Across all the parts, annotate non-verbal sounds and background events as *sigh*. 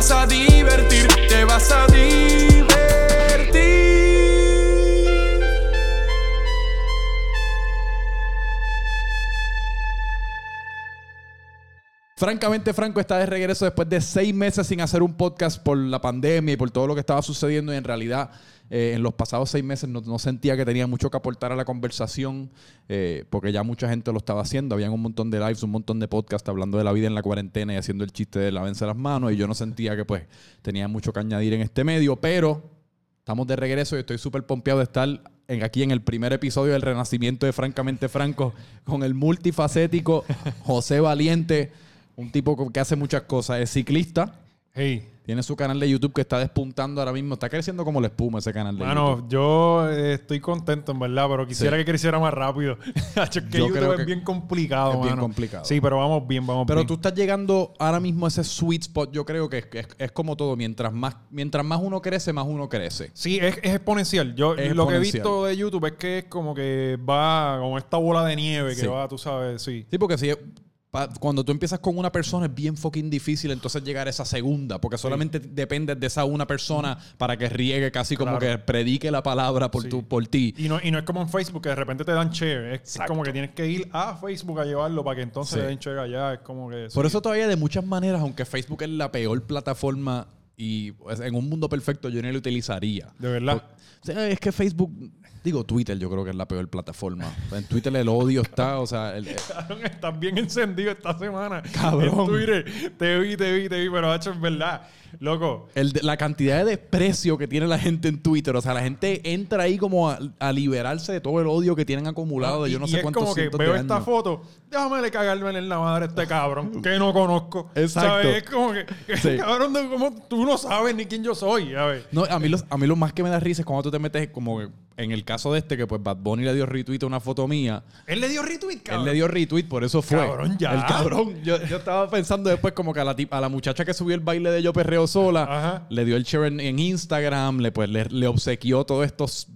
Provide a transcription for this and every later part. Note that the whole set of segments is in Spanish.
vas Francamente, Franco está de regreso después de seis meses sin hacer un podcast por la pandemia y por todo lo que estaba sucediendo. Y en realidad, eh, en los pasados seis meses no, sentía que tenía mucho que aportar a la conversación, eh, porque ya mucha gente lo estaba haciendo. Habían un montón de lives, un montón de podcasts hablando de la vida en la cuarentena y haciendo el chiste de lavense las manos. Y yo no sentía que pues tenía mucho que añadir en este medio, pero estamos de regreso y estoy súper pompeado de estar en- aquí en el primer episodio del Renacimiento de Francamente Franco con el multifacético José Valiente, un tipo que hace muchas cosas. Es ciclista, Hey, tiene su canal de YouTube que está despuntando ahora mismo. Está creciendo como la espuma ese canal de bueno, YouTube. yo eh, estoy contento en verdad, pero quisiera Sí. que creciera más rápido. *laughs* Es que Yo YouTube creo es que bien complicado, es bien complicado. Sí, pero vamos bien, vamos Pero bien. tú estás llegando ahora mismo a ese sweet spot. Yo creo que es, es- es como todo. Mientras más, mientras más uno crece, más uno crece. Sí, es, es exponencial. Yo Es lo que he visto de YouTube es que es como que va como esta bola de nieve que Sí. va, tú sabes, sí. Sí, porque si cuando tú empiezas con una persona es bien fucking difícil entonces llegar a esa segunda, porque solamente dependes de esa una persona para que riegue casi como que predique la palabra por, Sí. tu, por ti. Y no, y no es como en Facebook que de repente te dan share. Es como que tienes que ir a Facebook a llevarlo para que entonces Sí. te den share allá. Es como que. Por eso todavía de muchas maneras, aunque Facebook es la peor plataforma y en un mundo perfecto yo ni lo utilizaría. De verdad. O sea, es que Facebook, digo Twitter yo creo que es la peor plataforma. En Twitter el odio está, o sea, el- Cabrón, estás bien encendido esta semana. Cabrón. En Twitter. Te vi, te vi, te vi, pero hecho en verdad. Loco. el de- la cantidad de desprecio que tiene la gente en Twitter. O sea, la gente entra ahí como a, a liberarse de todo el odio que tienen acumulado de yo no y, sé es cuántos como que veo de esta foto, déjame le cagarme en la madre a este cabrón *laughs* que no conozco. Exacto. ¿Sabes? Es como que, que Sí. cabrón, no, como tú no sabes ni quién yo soy. ¿sabes? No, a mí, los- a mí lo más que me da risa es cuando tú te metes como que en el caso de este, que pues Bad Bunny le dio retweet a una foto mía. Él le dio retweet, cabrón. Él le dio retweet, por eso fue. Cabrón, ya. El cabrón. Yo, yo estaba pensando después como que a la, tip- a la muchacha que subió el baile de Yo Perreo Sola, Ajá. le dio el share en, en Instagram, le, pues, le, le obsequió todos estos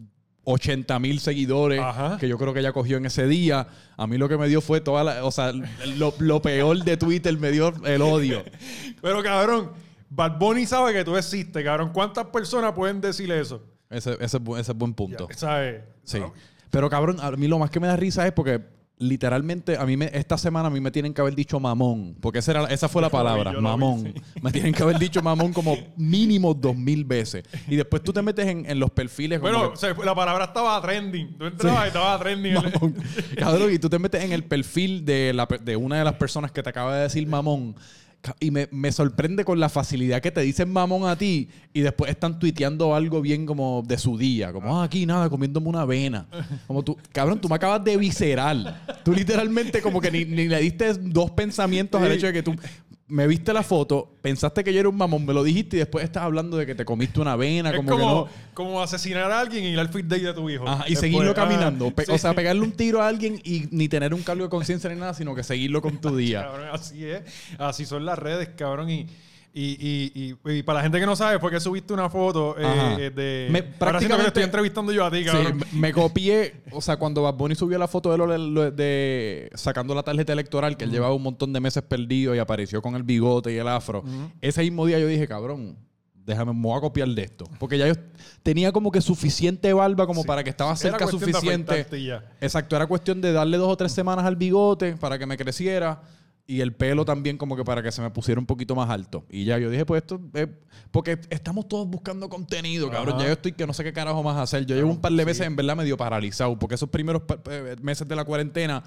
80 mil seguidores Ajá. que yo creo que ella cogió en ese día. A mí lo que me dio fue toda la... O sea, lo, lo peor de Twitter me dio el odio. *laughs* Pero cabrón, Bad Bunny sabe que tú existes, cabrón. ¿Cuántas personas pueden decir eso? Ese, ese, ese es buen punto. ¿Sabes? Sí. Pero cabrón, a mí lo más que me da risa es porque literalmente a mí me, esta semana a mí me tienen que haber dicho mamón, porque esa, era, esa fue la vi, palabra, vi, mamón. sí. Me tienen que haber dicho mamón como mínimo dos mil veces. Y después tú te metes en, en los perfiles Bueno, que- o sea, la palabra estaba trending. Tú entrabas y estaba trending. *laughs* Cabrón, y tú te metes en el perfil de, la, de una de las personas que te acaba de decir mamón. Y me, me sorprende con la facilidad que te dicen mamón a ti y después están tuiteando algo bien como de su día. Como, ah, aquí nada, comiéndome una avena. Como tú, cabrón, tú me acabas de visceral. Tú literalmente como que ni, ni le diste dos pensamientos al hecho de que tú me viste la foto, pensaste que yo era un mamón, me lo dijiste y después estás hablando de que te comiste una avena. Es como, como, que no. como asesinar a alguien y ir al fit day de tu hijo. Ajá, y Después, seguirlo ah, caminando. Sí. O sea, pegarle un tiro a alguien y ni tener un cargo de conciencia ni nada, sino que seguirlo con tu *laughs* día. Cabrón, así es. Así son las redes, cabrón. Y, y, y, y, y para la gente que no sabe, fue que subiste una foto eh, eh, de. Me- Ahora siento que prácticamente- te estoy entrevistando yo a ti, Sí, cabrón. me- me copié, o sea, cuando Bad Bunny subió la foto de, lo, de sacando la tarjeta electoral, que él llevaba un montón de meses perdido y apareció con el bigote y el afro. Ese mismo día yo dije, cabrón, déjame, me voy a copiar de esto. Porque ya yo tenía como que suficiente barba como Sí. para que estaba cerca suficiente. Exacto, era cuestión de darle dos o tres semanas al bigote para que me creciera y el pelo también como que para que se me pusiera un poquito más alto. Y ya yo dije, pues esto es porque estamos todos buscando contenido, cabrón. Ajá. Ya yo estoy que no sé qué carajo más hacer. Yo llevo un par de meses en verdad medio paralizado porque esos primeros eh, meses de la cuarentena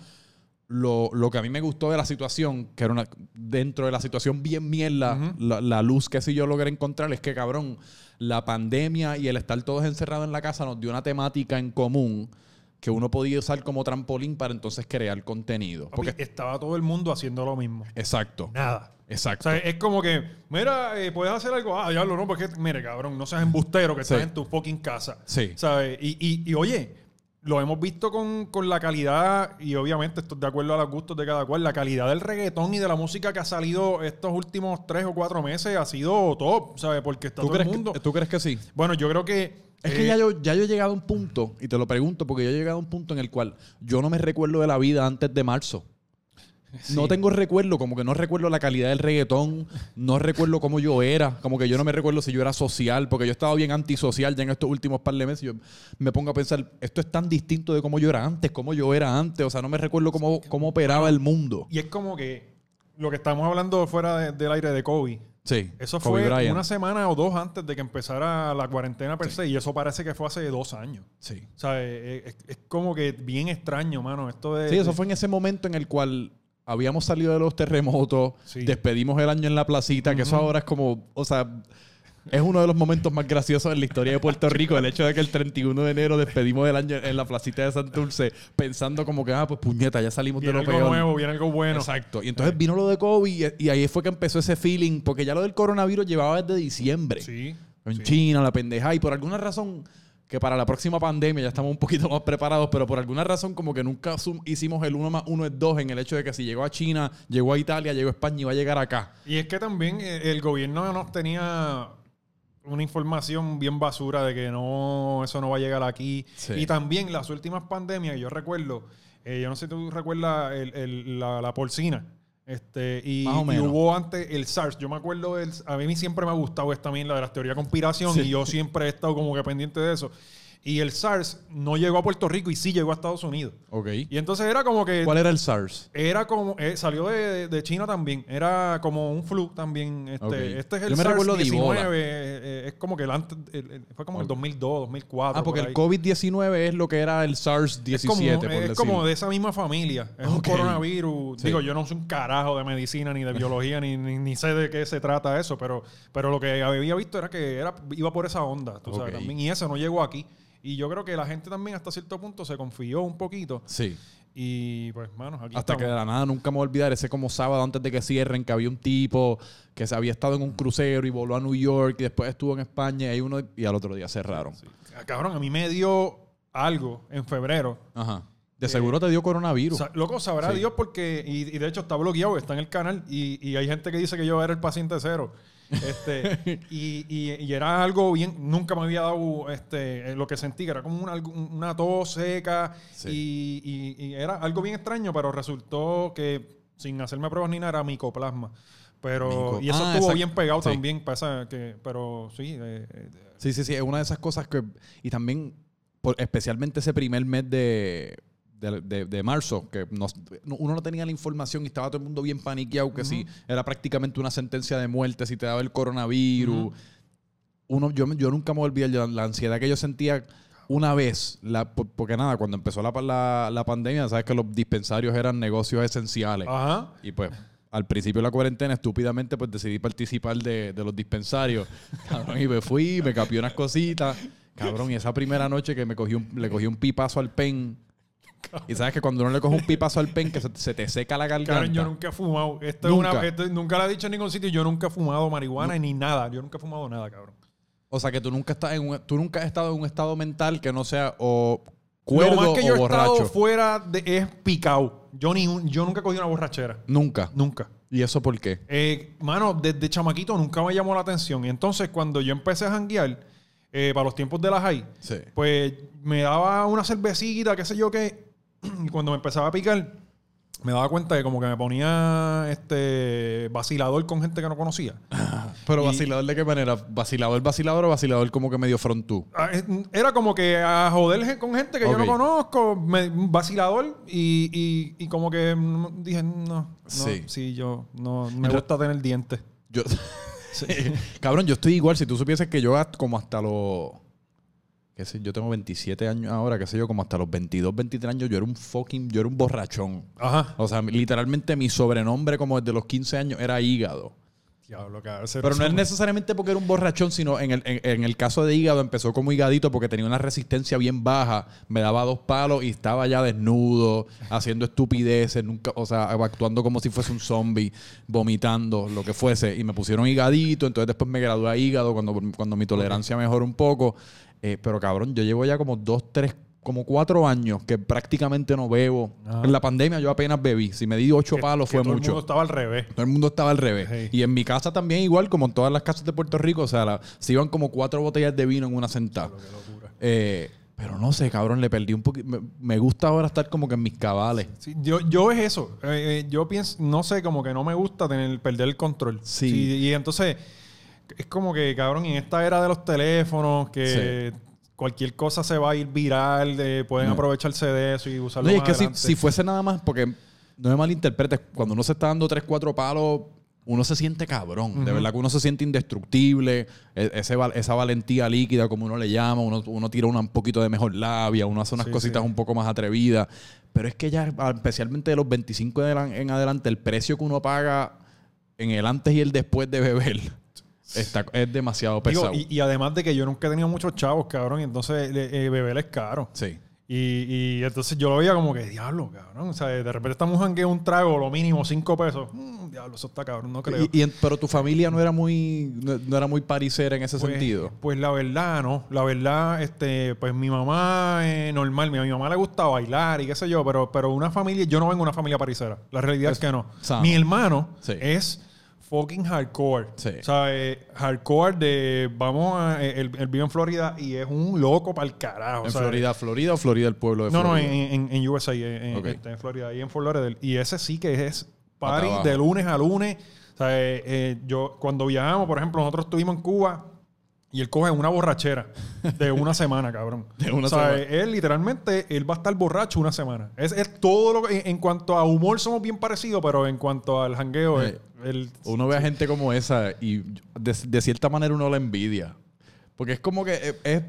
lo, lo que a mí me gustó de la situación, que era una dentro de la situación bien mierda, la, la luz que sí yo logré encontrar es que, cabrón, la pandemia y el estar todos encerrados en la casa nos dio una temática en común que uno podía usar como trampolín para entonces crear contenido. Porque estaba todo el mundo haciendo lo mismo. exacto, Nada. O exacto. sea, es como que, mira, eh, puedes hacer algo. Ah, diablo, no, porque, mire, cabrón, no seas embustero que Sí. estás en tu fucking casa. Sí. ¿Sabes? Y, y, y, oye, lo hemos visto con, con la calidad, y obviamente esto es de acuerdo a los gustos de cada cual, la calidad del reggaetón y de la música que ha salido estos últimos tres o cuatro meses ha sido top, ¿sabes? Porque está ¿Tú todo el crees, mundo. que, ¿Tú crees que sí? Bueno, yo creo que. Es eh, que ya yo, ya yo he llegado a un punto, y te lo pregunto porque yo he llegado a un punto en el cual yo no me recuerdo de la vida antes de marzo. No tengo recuerdo, como que no recuerdo la calidad del reggaetón, no recuerdo cómo yo era, como que yo no me recuerdo si yo era social, porque yo estaba bien antisocial ya en estos últimos par de meses. Yo me pongo a pensar, esto es tan distinto de cómo yo era antes, cómo yo era antes, o sea, no me recuerdo cómo, cómo operaba el mundo. Y es como que lo que estamos hablando fuera de- del aire de Kobe. Sí, Eso Kobe fue Bryant. una semana o dos antes de que empezara la cuarentena per se, y eso parece que fue hace dos años. Sí. O sea, eh, es, es como que bien extraño, mano. Esto de. Sí, eso fue en ese momento en el cual habíamos salido de los terremotos, Sí. despedimos el año en la placita, que eso ahora es como, o sea, es uno de los momentos más graciosos en la historia de Puerto Rico, el hecho de que el 31 de enero despedimos el año en la placita de Santurce, pensando como que, ah, pues puñeta, ya salimos Viene de lo algo peor. nuevo, viene algo bueno. Exacto. Y entonces vino lo de COVID y, y ahí fue que empezó ese feeling, porque ya lo del coronavirus llevaba desde diciembre. Sí. En sí. China, la pendeja. Y por alguna razón, que para la próxima pandemia ya estamos un poquito más preparados, pero por alguna razón como que nunca hicimos el uno más uno es dos en el hecho de que si llegó a China, llegó a Italia, llegó a España y va a llegar acá. Y es que también eh, el gobierno nos tenía una información bien basura de que no, eso no va a llegar aquí. Sí. Y también las últimas pandemias, yo recuerdo, eh, yo no sé si tú recuerdas el- el- la, la porcina. Este, y, hubo antes el SARS. Yo me acuerdo del. A mí siempre me ha gustado esta también la de las teorías de conspiración Sí. y yo siempre he estado como que pendiente de eso. Y el SARS no llegó a Puerto Rico y sí llegó a Estados Unidos. Ok. Y entonces era como que. ¿Cuál era el SARS? Era como, eh, salió de, de China también. Era como un flu también. Este, este es el Yo me SARS recuerdo de 19. Ebola. eh, eh, es como que el antes, fue como el 2002, 2004. Ah, porque por el ahí. COVID-19 es lo que era el SARS-17, es como, por es decirlo. como de esa misma familia. Es un coronavirus. Sí. Digo, yo no soy un carajo de medicina ni de *laughs* biología ni, ni, ni sé de qué se trata eso, pero, pero lo que había visto era que era, iba por esa onda, tú sabes, Ok. también. Y eso no llegó aquí. Y yo creo que la gente también hasta cierto punto se confió un poquito. Sí. Y pues, manos, aquí Hasta estamos. que de la nada nunca me voy a olvidar ese como sábado antes de que cierren, que había un tipo que se había estado en un crucero y voló a New York y después estuvo en España y, hay uno, y al otro día cerraron. Ah, Cabrón, a mí me dio algo en febrero. Ajá. De seguro te dio coronavirus. Loco, sabrá Sí. Dios porque, y, y de hecho está bloqueado, está en el canal, y, y hay gente que dice que yo era el paciente cero. Este, *laughs* y, y- y era algo bien, nunca me había dado este, eh, lo que sentí, que era como una, una tos seca, Sí. y, y- y era algo bien extraño, pero resultó que sin hacerme pruebas ni nada era micoplasma. Pero, Mico- y eso Ah, estuvo exacto. bien pegado Sí. también, pasa que, pero sí, eh, eh, Sí, sí, sí. Es una de esas cosas que. Y también, por- especialmente ese primer mes de, de, de- de marzo, que nos- uno no tenía la información y estaba todo el mundo bien paniqueado, que si era prácticamente una sentencia de muerte, si te daba el coronavirus. Uno, yo, yo nunca me olvidé la, la ansiedad que yo sentía una vez, la, por- porque nada, cuando empezó la, la, la pandemia, sabes que los dispensarios eran negocios esenciales. ajá. Y pues, al principio de la cuarentena, estúpidamente, pues decidí participar de, de los dispensarios. *laughs* Cabrón, y me fui, me capié unas cositas. Cabrón, y esa primera noche que me cogí un, le cogí un pipazo al pen. Y sabes que cuando uno le coge un pipazo al pen, que se, se te seca la garganta. Yo nunca he fumado. Esto Nunca. Es una, esto- nunca lo he dicho en ningún sitio. Yo nunca he fumado marihuana ni nada. Yo nunca he fumado nada, cabrón. O sea, que tú nunca, estás en un- tú nunca has estado en un estado mental que no sea o cuerdo Lo más que yo o he estado fuera de, es picado. Yo, ni un- yo nunca he cogido una borrachera. Nunca. Nunca. ¿Y eso por qué? Eh, mano, desde chamaquito nunca me llamó la atención. Y entonces, cuando yo empecé a janguear, eh, para los tiempos de la high, Sí. pues me daba una cervecita, qué sé yo qué. Y *clears throat* cuando me empezaba a picar, me daba cuenta de como que me ponía este vacilador con gente que no conocía. *laughs* Pero vacilador de qué manera? ¿Vacilador, vacilador o vacilador como que medio frontú? Ah, Era como que a joder con gente que yo no conozco, me, vacilador, y, y- y como que dije, no, no, Sí. sí, yo no me gusta tener dientes. Yo, *laughs* Cabrón, yo estoy igual. Si tú supieses que yo como hasta los... qué sé, yo tengo 27 años ahora, qué sé yo, como hasta los 22, 23 años, yo era un fucking... Yo era un borrachón. Ajá. O sea, literalmente mi sobrenombre como desde los 15 años era hígado. Diablo. Pero no es necesariamente porque era un borrachón, sino en el, en, en el caso de hígado empezó como higadito porque tenía una resistencia bien baja. Me daba dos palos y estaba ya desnudo, haciendo estupideces, nunca, o sea, actuando como si fuese un zombie, vomitando, lo que fuese. Y me pusieron higadito, entonces después me gradué a hígado cuando, cuando mi tolerancia mejoró un poco. Eh, pero cabrón, yo llevo ya como dos, tres, como cuatro años que prácticamente no bebo. Ah. En la pandemia yo apenas bebí. Si me di ocho Que- palos que fue todo mucho. El mundo estaba al revés. Todo el mundo estaba al revés. Sí. Y en mi casa también igual, como en todas las casas de Puerto Rico, o sea, la- se iban como cuatro botellas de vino en una sentada. Eh, Pero no sé, cabrón, le perdí un poquito. Me, gusta ahora estar como que en mis cabales. Sí, yo, yo es eso. Eh, eh, yo pienso, no sé, como que no me gusta tener, perder el control. Sí. y entonces, es como que, cabrón, en esta era de los teléfonos, que cualquier cosa se va a ir viral, de, pueden No. aprovecharse de eso y usarlo No, y es que si, fuese nada más, porque no me malinterpretes, cuando uno se está dando tres, cuatro palos, uno se siente cabrón. De verdad que uno se siente indestructible. E- ese, esa valentía líquida, como uno le llama, uno, uno tira una- un poquito de mejor labia, uno hace unas Sí, cositas sí. un poco más atrevidas. Pero es que ya, ah, especialmente de los 25 en adelan- en adelante, el precio que uno paga en el antes y el después de beber está, es demasiado Digo, pesado. y, y además de que yo nunca he tenido muchos chavos, cabrón, y entonces eh, eh, beber es caro. sí. Y, y entonces yo lo veía como que, diablo, cabrón. O sea, de repente estamos en que un trago, lo mínimo cinco pesos. Mm, diablo, eso está cabrón, no creo. Y- y en- pero tu familia no era muy no, no era muy parisera en ese Pues- sentido. Pues la verdad, no. La verdad, este, pues mi mamá es normal. Mi, a mi mamá le gusta bailar y qué sé yo, pero, pero una familia, yo no vengo de una familia parisera. La realidad es, Es que no. sano. Mi hermano Sí. es fucking hardcore. Sí. O sea, eh, hardcore de, vamos a, eh, él, él vive en Florida y es un loco para el carajo. ¿En o sea, Florida, Florida o Florida el pueblo de No, no, Florida? en, en, en USA, en, en- este, en Florida, ahí en Lauderdale. Y ese sí que es party de lunes a lunes. O sea, eh, eh, yo, cuando viajamos, por ejemplo, nosotros estuvimos en Cuba y él coge una borrachera de una semana, cabrón. *laughs* De una o sea, semana. él literalmente, él va a estar borracho una semana. Es, es todo lo que, en, en cuanto a humor somos bien parecidos, pero en cuanto al jangueo, Eh, él- Uno ve a gente como esa y de, de cierta manera uno la envidia. Porque es como que es, es,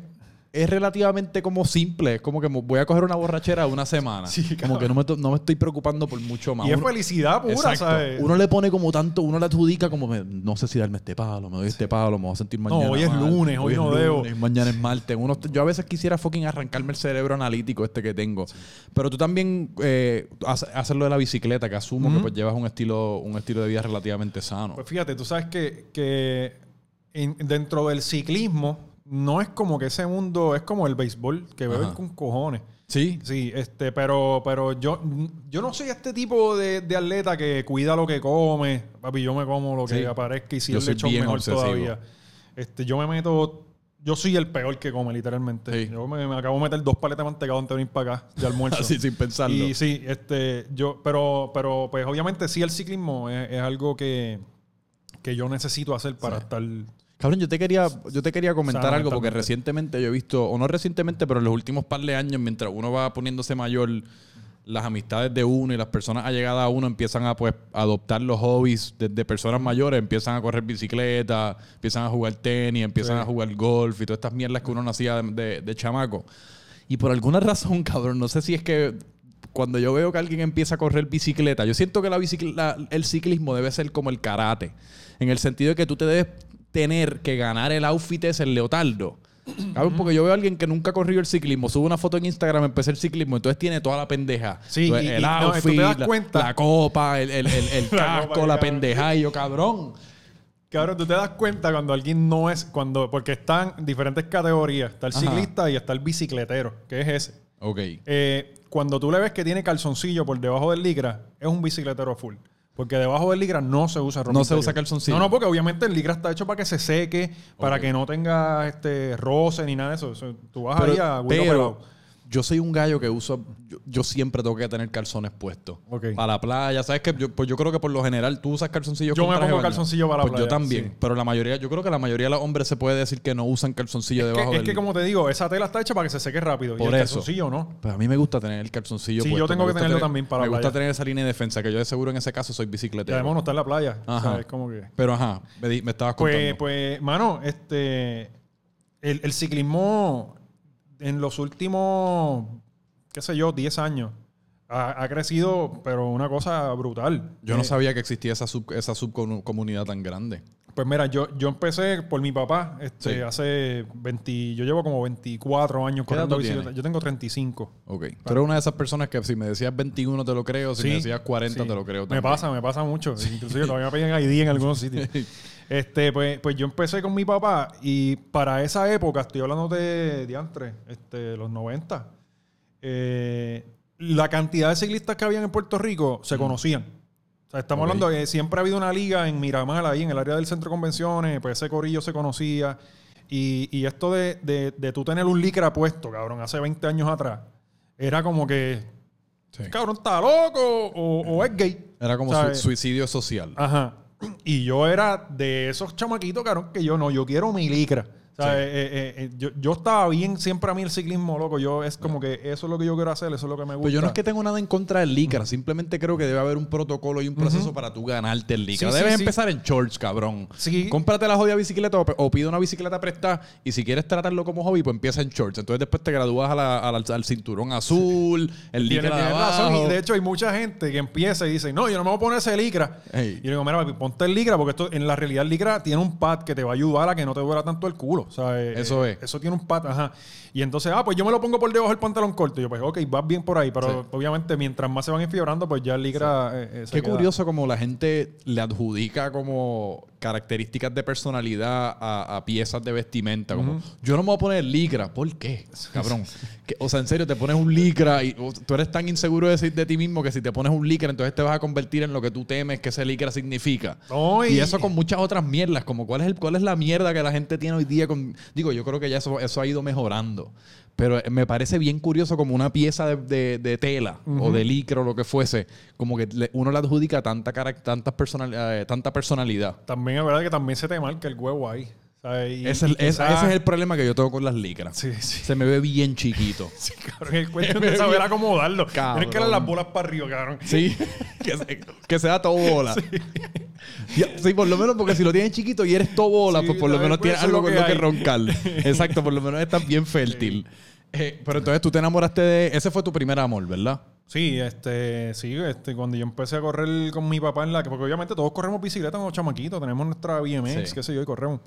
es relativamente como simple. Es como que voy a coger una borrachera una semana. Sí, como que no me, no me estoy preocupando por mucho más. y es Uno- felicidad pura, Exacto. ¿sabes? Uno le pone como tanto, uno le adjudica como, me- no sé si darme este palo, me doy este palo, me voy a sentir mañana. hoy es mal, lunes, hoy es no debo. mañana es martes. Uno, yo a veces quisiera fucking arrancarme el cerebro analítico este que tengo. Pero tú también eh, hace- haces lo de la bicicleta, que asumo que pues llevas un estilo, un estilo de vida relativamente sano. Pues fíjate, tú sabes que, que en- dentro del ciclismo no es como que ese mundo es como el béisbol, que beben Ajá. con cojones. sí. Sí, este, pero, pero yo, yo no soy este tipo de, de atleta que cuida lo que come. Papi, yo me como lo que Sí. aparezca y si Yo el lechón mejor obsesivo. todavía. Este, yo me meto. Yo soy el peor que come, literalmente. Sí. Yo me, me acabo de meter dos paletas de mantecado antes de venir para acá de *laughs* almuerzo. Así sin pensarlo. Y sí, este, yo, pero, pero pues obviamente sí el ciclismo es, es algo que, que yo necesito hacer para Sí. estar. Cabrón, yo te quería, yo te quería comentar algo porque recientemente yo he visto, o no recientemente, pero en los últimos par de años, mientras uno va poniéndose mayor, las amistades de uno y las personas allegadas a uno empiezan a pues adoptar los hobbies desde personas mayores, empiezan a correr bicicleta, empiezan a jugar tenis, empiezan Sí. a jugar golf y todas estas mierdas que uno no hacía de, de- de chamaco. Y por alguna razón, cabrón, no sé si es que cuando yo veo que alguien empieza a correr bicicleta, yo siento que la- el ciclismo debe ser como el karate, en el sentido de que tú te debes tener que ganar el outfit ese, el leotardo. Cabrón, porque yo veo a alguien que nunca ha corrido el ciclismo, sube una foto en Instagram, empecé el ciclismo, entonces tiene toda la pendeja. Sí, Entonces, y- el y- no, outfit, te das la- cuenta. la, copa, el, el- el- el *laughs* La casco, copa, la pendeja, y yo, cabrón. Cabrón, tú te das cuenta cuando alguien no es, cuando, porque están diferentes categorías. Está el Ajá. ciclista y está el bicicletero, que es ese. Ok. Eh, cuando tú le ves que tiene calzoncillo por debajo del licra, es un bicicletero full. Porque debajo del licra no se usa ropa No se usa calzoncillo. No, no, porque obviamente el licra está hecho para que se seque, para que no tenga este roce ni nada de eso. Eso, tú vas Pero, ahí a huevo pero pelado. Yo soy un gallo que uso, yo, yo siempre tengo que tener calzones puestos. Ok. Para la playa, ¿sabes qué? Yo, pues yo creo que por lo general tú usas calzoncillos Yo con me pongo calzoncillo para la Pues yo playa, también. sí. Pero la mayoría, yo creo que la mayoría de los hombres se puede decir que no usan calzoncillo Es debajo que, es que como te digo, esa tela está hecha para que se seque rápido. Por y el eso. calzoncillo no. Pues a mí me gusta tener el calzoncillo Sí, yo tengo Me que gusta tenerlo tener- también para Me la gusta playa. tener esa línea de defensa, que yo de seguro en ese caso soy bicicletero. además no está en la playa. O Ajá. sea, es como que... Pero ajá, me, di- me estabas contando. Pues, pues, mano, este. El, el ciclismo en los últimos, qué sé yo, 10 años ha, ha crecido, pero una cosa brutal. yo no Eh, sabía que existía esa, sub, esa subcomunidad tan grande. Pues mira, yo, yo empecé por mi papá este, Sí. hace 20. Yo llevo como 24 años ¿Qué edad corriendo bicicleta. Yo tengo 35. Ok. Tú eres una de esas personas que si me decías 21 te lo creo, si Sí, me decías 40 sí. te lo creo Me pasa, me pasa mucho. Inclusive todavía me piden ID en algunos sitios. *laughs* Este, pues, pues yo empecé con mi papá y para esa época, estoy hablando de diantre, este, los 90, eh, la cantidad de ciclistas que habían en Puerto Rico se conocían. O sea, estamos hablando de que siempre ha habido una liga en Miramar, ahí en el área del centro de convenciones, pues ese corillo se conocía. Y, y esto de, de, de tú tener un licra puesto, cabrón, hace 20 años atrás, era como que, Sí. cabrón, está loco o, o es gay. Era como suicidio social. Ajá. Y yo era de esos chamaquitos, cabrón, que yo no, yo quiero mi licra. O sea, Sí. eh, eh, eh, yo, yo estaba bien siempre a mí el ciclismo, loco. Yo es como que eso es lo que yo quiero hacer, eso es lo que me gusta. Pues yo no es que tengo nada en contra del licra, simplemente creo que debe haber un protocolo y un proceso para tú ganarte el licra. Sí, Debes sí. empezar en shorts, cabrón. Sí. Cómprate la jodida bicicleta o, o pide una bicicleta prestada y si quieres tratarlo como hobby, pues empieza en shorts. Entonces después te gradúas a la- a la- al cinturón azul, el licra de tienes razón. Y de hecho hay mucha gente que empieza y dice, no, yo no me voy a poner ese licra. Ey. Y yo digo, mira, papi, ponte el licra porque esto, en la realidad el licra tiene un pad que te va a ayudar a que no te duela tanto el culo. O sea, eh, Eso eh, es. Eso tiene un pad, ajá. Y entonces, ah, pues yo me lo pongo por debajo del pantalón corto. Y yo, pues, ok, vas bien por ahí. Pero Sí. obviamente mientras más se van enfiebrando, pues ya el licra... eh, eh, Qué queda- curioso como la gente le adjudica como características de personalidad a, a piezas de vestimenta. Como, yo no me voy a poner licra. ¿Por qué? Cabrón. Que- o sea, en serio, te pones un licra y o- tú eres tan inseguro de, sí- de ti mismo que si te pones un licra, entonces te vas a convertir en lo que tú temes que ese licra significa. Y- eso con muchas otras mierdas, como cuál es, el, cuál es la mierda que la gente tiene hoy día con... Digo, yo creo que ya eso, eso ha ido mejorando. Pero eh, me parece bien curioso como una pieza de, de- de tela o de licra o lo que fuese, como que le- uno le adjudica tanta, carac- tantas personal, eh, tanta personalidad. También es verdad que también se te marca el huevo ahí. ¿Sabes? Y- Ese, y es- ese el problema que yo tengo con las licras. Sí, sí. Se me ve bien chiquito. *laughs* Sí, cabrón, es cuestión *laughs* de saber acomodarlo. Cabrón. Tienes que darle las bolas para arriba, cabrón. Sí, *laughs* que, se- que sea todo bola. Sí. por lo menos porque si lo tienes chiquito y eres todo bola, pues por lo menos Pues tienes algo con lo que roncar. Exacto, por lo menos estás bien fértil. Eh, pero entonces tú te enamoraste de... Ese fue tu primer amor, ¿verdad? Sí, este, sí, este, cuando yo empecé a correr con mi papá en la... Porque obviamente todos corremos bicicleta cuando chamaquitos. Tenemos nuestra BMX, Sí. qué sé yo, y corremos.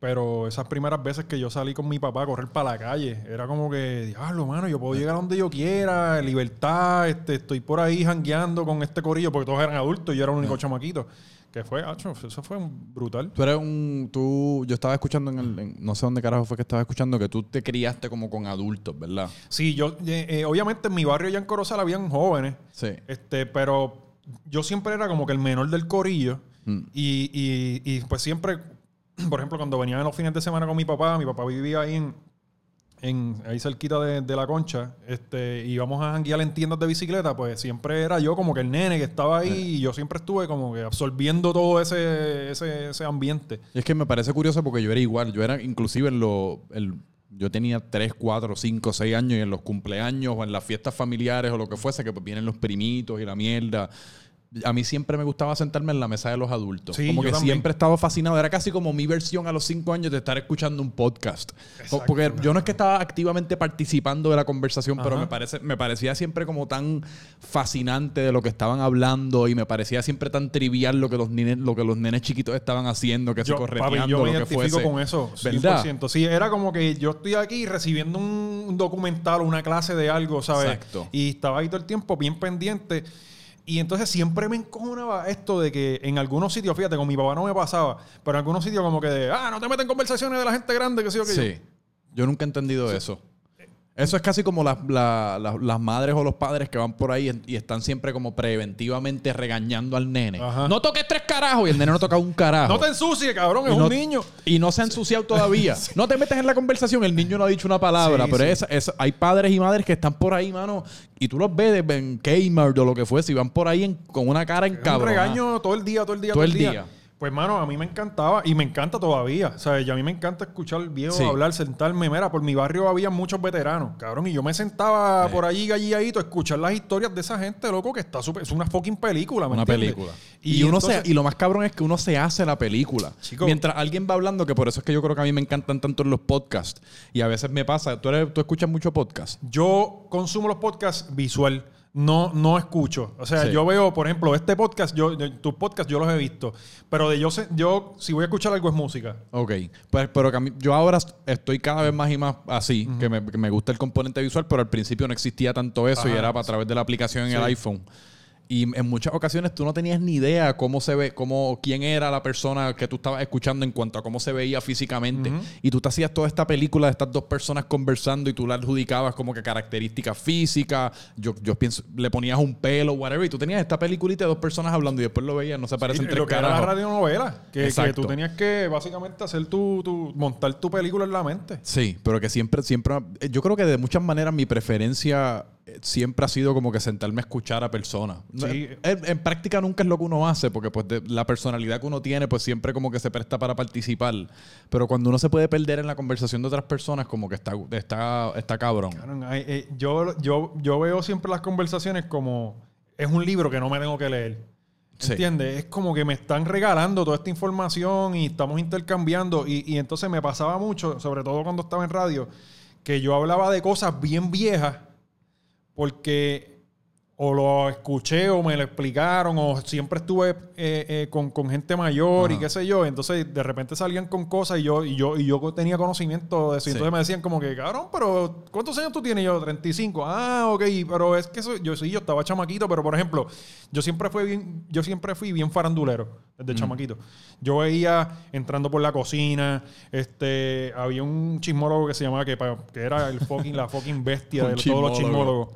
Pero esas primeras veces que yo salí con mi papá a correr para la calle, era como que, diablo, mano, yo puedo llegar a donde yo quiera, libertad, este, estoy por ahí jangueando con este corillo, porque todos eran adultos y yo era el único chamaquito. Que fue, acho, eso fue brutal. Tú eres un... Tú, yo estaba escuchando en el... en- no sé dónde carajo fue que estaba escuchando que tú te criaste como con adultos, ¿verdad? Sí, yo, eh, eh, obviamente en mi barrio ya en Corozal habían jóvenes, Sí. este, pero yo siempre era como que el menor del corillo. Mm. Y, y- y, pues siempre, *clears throat* por ejemplo, cuando venía en los fines de semana con mi papá, mi papá vivía ahí en, en ahí cerquita de, de la concha, este, íbamos a janguear en tiendas de bicicleta, pues siempre era yo como que el nene que estaba ahí y yo siempre estuve como que absorbiendo todo ese, ese, ese ambiente. Y es que me parece curioso porque yo era igual. Yo era inclusive en lo... el- yo tenía 3, 4, 5, 6 años y en los cumpleaños o en las fiestas familiares o lo que fuese, que pues vienen los primitos y la mierda. A mí siempre me gustaba sentarme en la mesa de los adultos. Sí, como que también. siempre he estado fascinado. Era casi como mi versión a los 5 años de estar escuchando un podcast. Exacto. Porque yo no es que estaba activamente participando de la conversación, pero me, parece, me parecía siempre como tan fascinante de lo que estaban hablando y me parecía siempre tan trivial lo que los nenes, lo que los nenes chiquitos estaban haciendo, que se Yo, correteando, papi, yo me lo que fuese. con eso, 100%. ¿Verdad? Sí, era como que yo estoy aquí recibiendo un, un documental o una clase de algo, ¿sabes? Exacto. Y estaba ahí todo el tiempo bien pendiente. Y entonces siempre me encojonaba esto de que en algunos sitios, fíjate, con mi papá no me pasaba, pero en algunos sitios como que de, ah, no te metes en conversaciones de la gente grande, que sé yo, que Sí. Yo nunca he entendido eso. Eso es casi como las, la- la- las madres o los padres que van por ahí en- y están siempre como preventivamente regañando al nene. Ajá. No toques tres carajos y el nene no toca un carajo. No te ensucies, cabrón, es no, un niño. Y no se ha ensuciado todavía. *laughs* No te metes en la conversación. El niño no ha dicho una palabra. Sí, pero es- es- hay padres y madres que están por ahí, mano. Y tú los ves en Kmart o lo que fuese. Y van por ahí en- con una cara en Es un cabrón. regaño todo el día, todo el día, Todo todo, el el día. día. Pues, mano, a mí me encantaba y me encanta todavía. O sea, y a mí me encanta escuchar viejos Sí. hablar, sentarme. Mira, por mi barrio había muchos veteranos, cabrón. Y yo me sentaba Sí. por allí, galliadito, a escuchar las historias de esa gente, loco, que está súper. Es una fucking película, ¿me Una entiendes? película. Y, Y, uno entonces- se, y lo más cabrón es que uno se hace la película. Chico. Mientras alguien va hablando, que por eso es que yo creo que a mí me encantan tanto los podcasts. Y a veces me pasa, tú, eres- tú escuchas mucho podcast. Yo consumo los podcasts visual. No, no escucho. O sea, Sí. yo veo, por ejemplo, este podcast, yo, tus podcasts yo los he visto. Pero de yo, sé- yo, si voy a escuchar algo es música. Ok, pues, pero que a mí- yo ahora estoy cada vez más y más así, que, me, que me gusta el componente visual, pero al principio no existía tanto eso y era a través de la aplicación en Sí. el iPhone. Y en muchas ocasiones tú no tenías ni idea cómo se ve, cómo, quién era la persona que tú estabas escuchando en cuanto a cómo se veía físicamente. Y tú te hacías toda esta película de estas dos personas conversando y tú la adjudicabas como que características físicas. Yo, yo pienso, le ponías un pelo, whatever. Y tú tenías esta peliculita de dos personas hablando y después lo veías, no se parecen Sí, tres lo que era la radionovela. Que, que tú tenías que básicamente hacer tu, tu- montar tu película en la mente. Sí, pero que siempre, siempre, yo creo que de muchas maneras mi preferencia siempre ha sido como que sentarme a escuchar a personas. Sí. En, en práctica nunca es lo que uno hace, porque pues de- la personalidad que uno tiene, pues siempre como que se presta para participar. Pero cuando uno se puede perder en la conversación de otras personas, como que está, está, está cabrón. Eh, yo, yo, yo veo siempre las conversaciones como es un libro que no me tengo que leer. Sí. ¿Entiendes? Es como que me están regalando toda esta información y estamos intercambiando. Y, y entonces me pasaba mucho, sobre todo cuando estaba en radio, que yo hablaba de cosas bien viejas porque o lo escuché o me lo explicaron o siempre estuve eh, eh, con, con gente mayor y Ajá. qué sé yo. Entonces de repente salían con cosas y yo, y yo, y yo tenía conocimiento de eso. Y Sí. Entonces me decían como que, cabrón, pero ¿cuántos años tú tienes? Y yo, 35. Ah, ok, pero es que eso- yo sí, yo estaba chamaquito, pero por ejemplo, yo siempre fui bien, yo siempre fui bien farandulero desde Mm. chamaquito. Yo veía entrando por la cocina, este, había un chismólogo que se llamaba que, que era el fucking, la fucking bestia *laughs* de todos los chismólogo. chismólogos.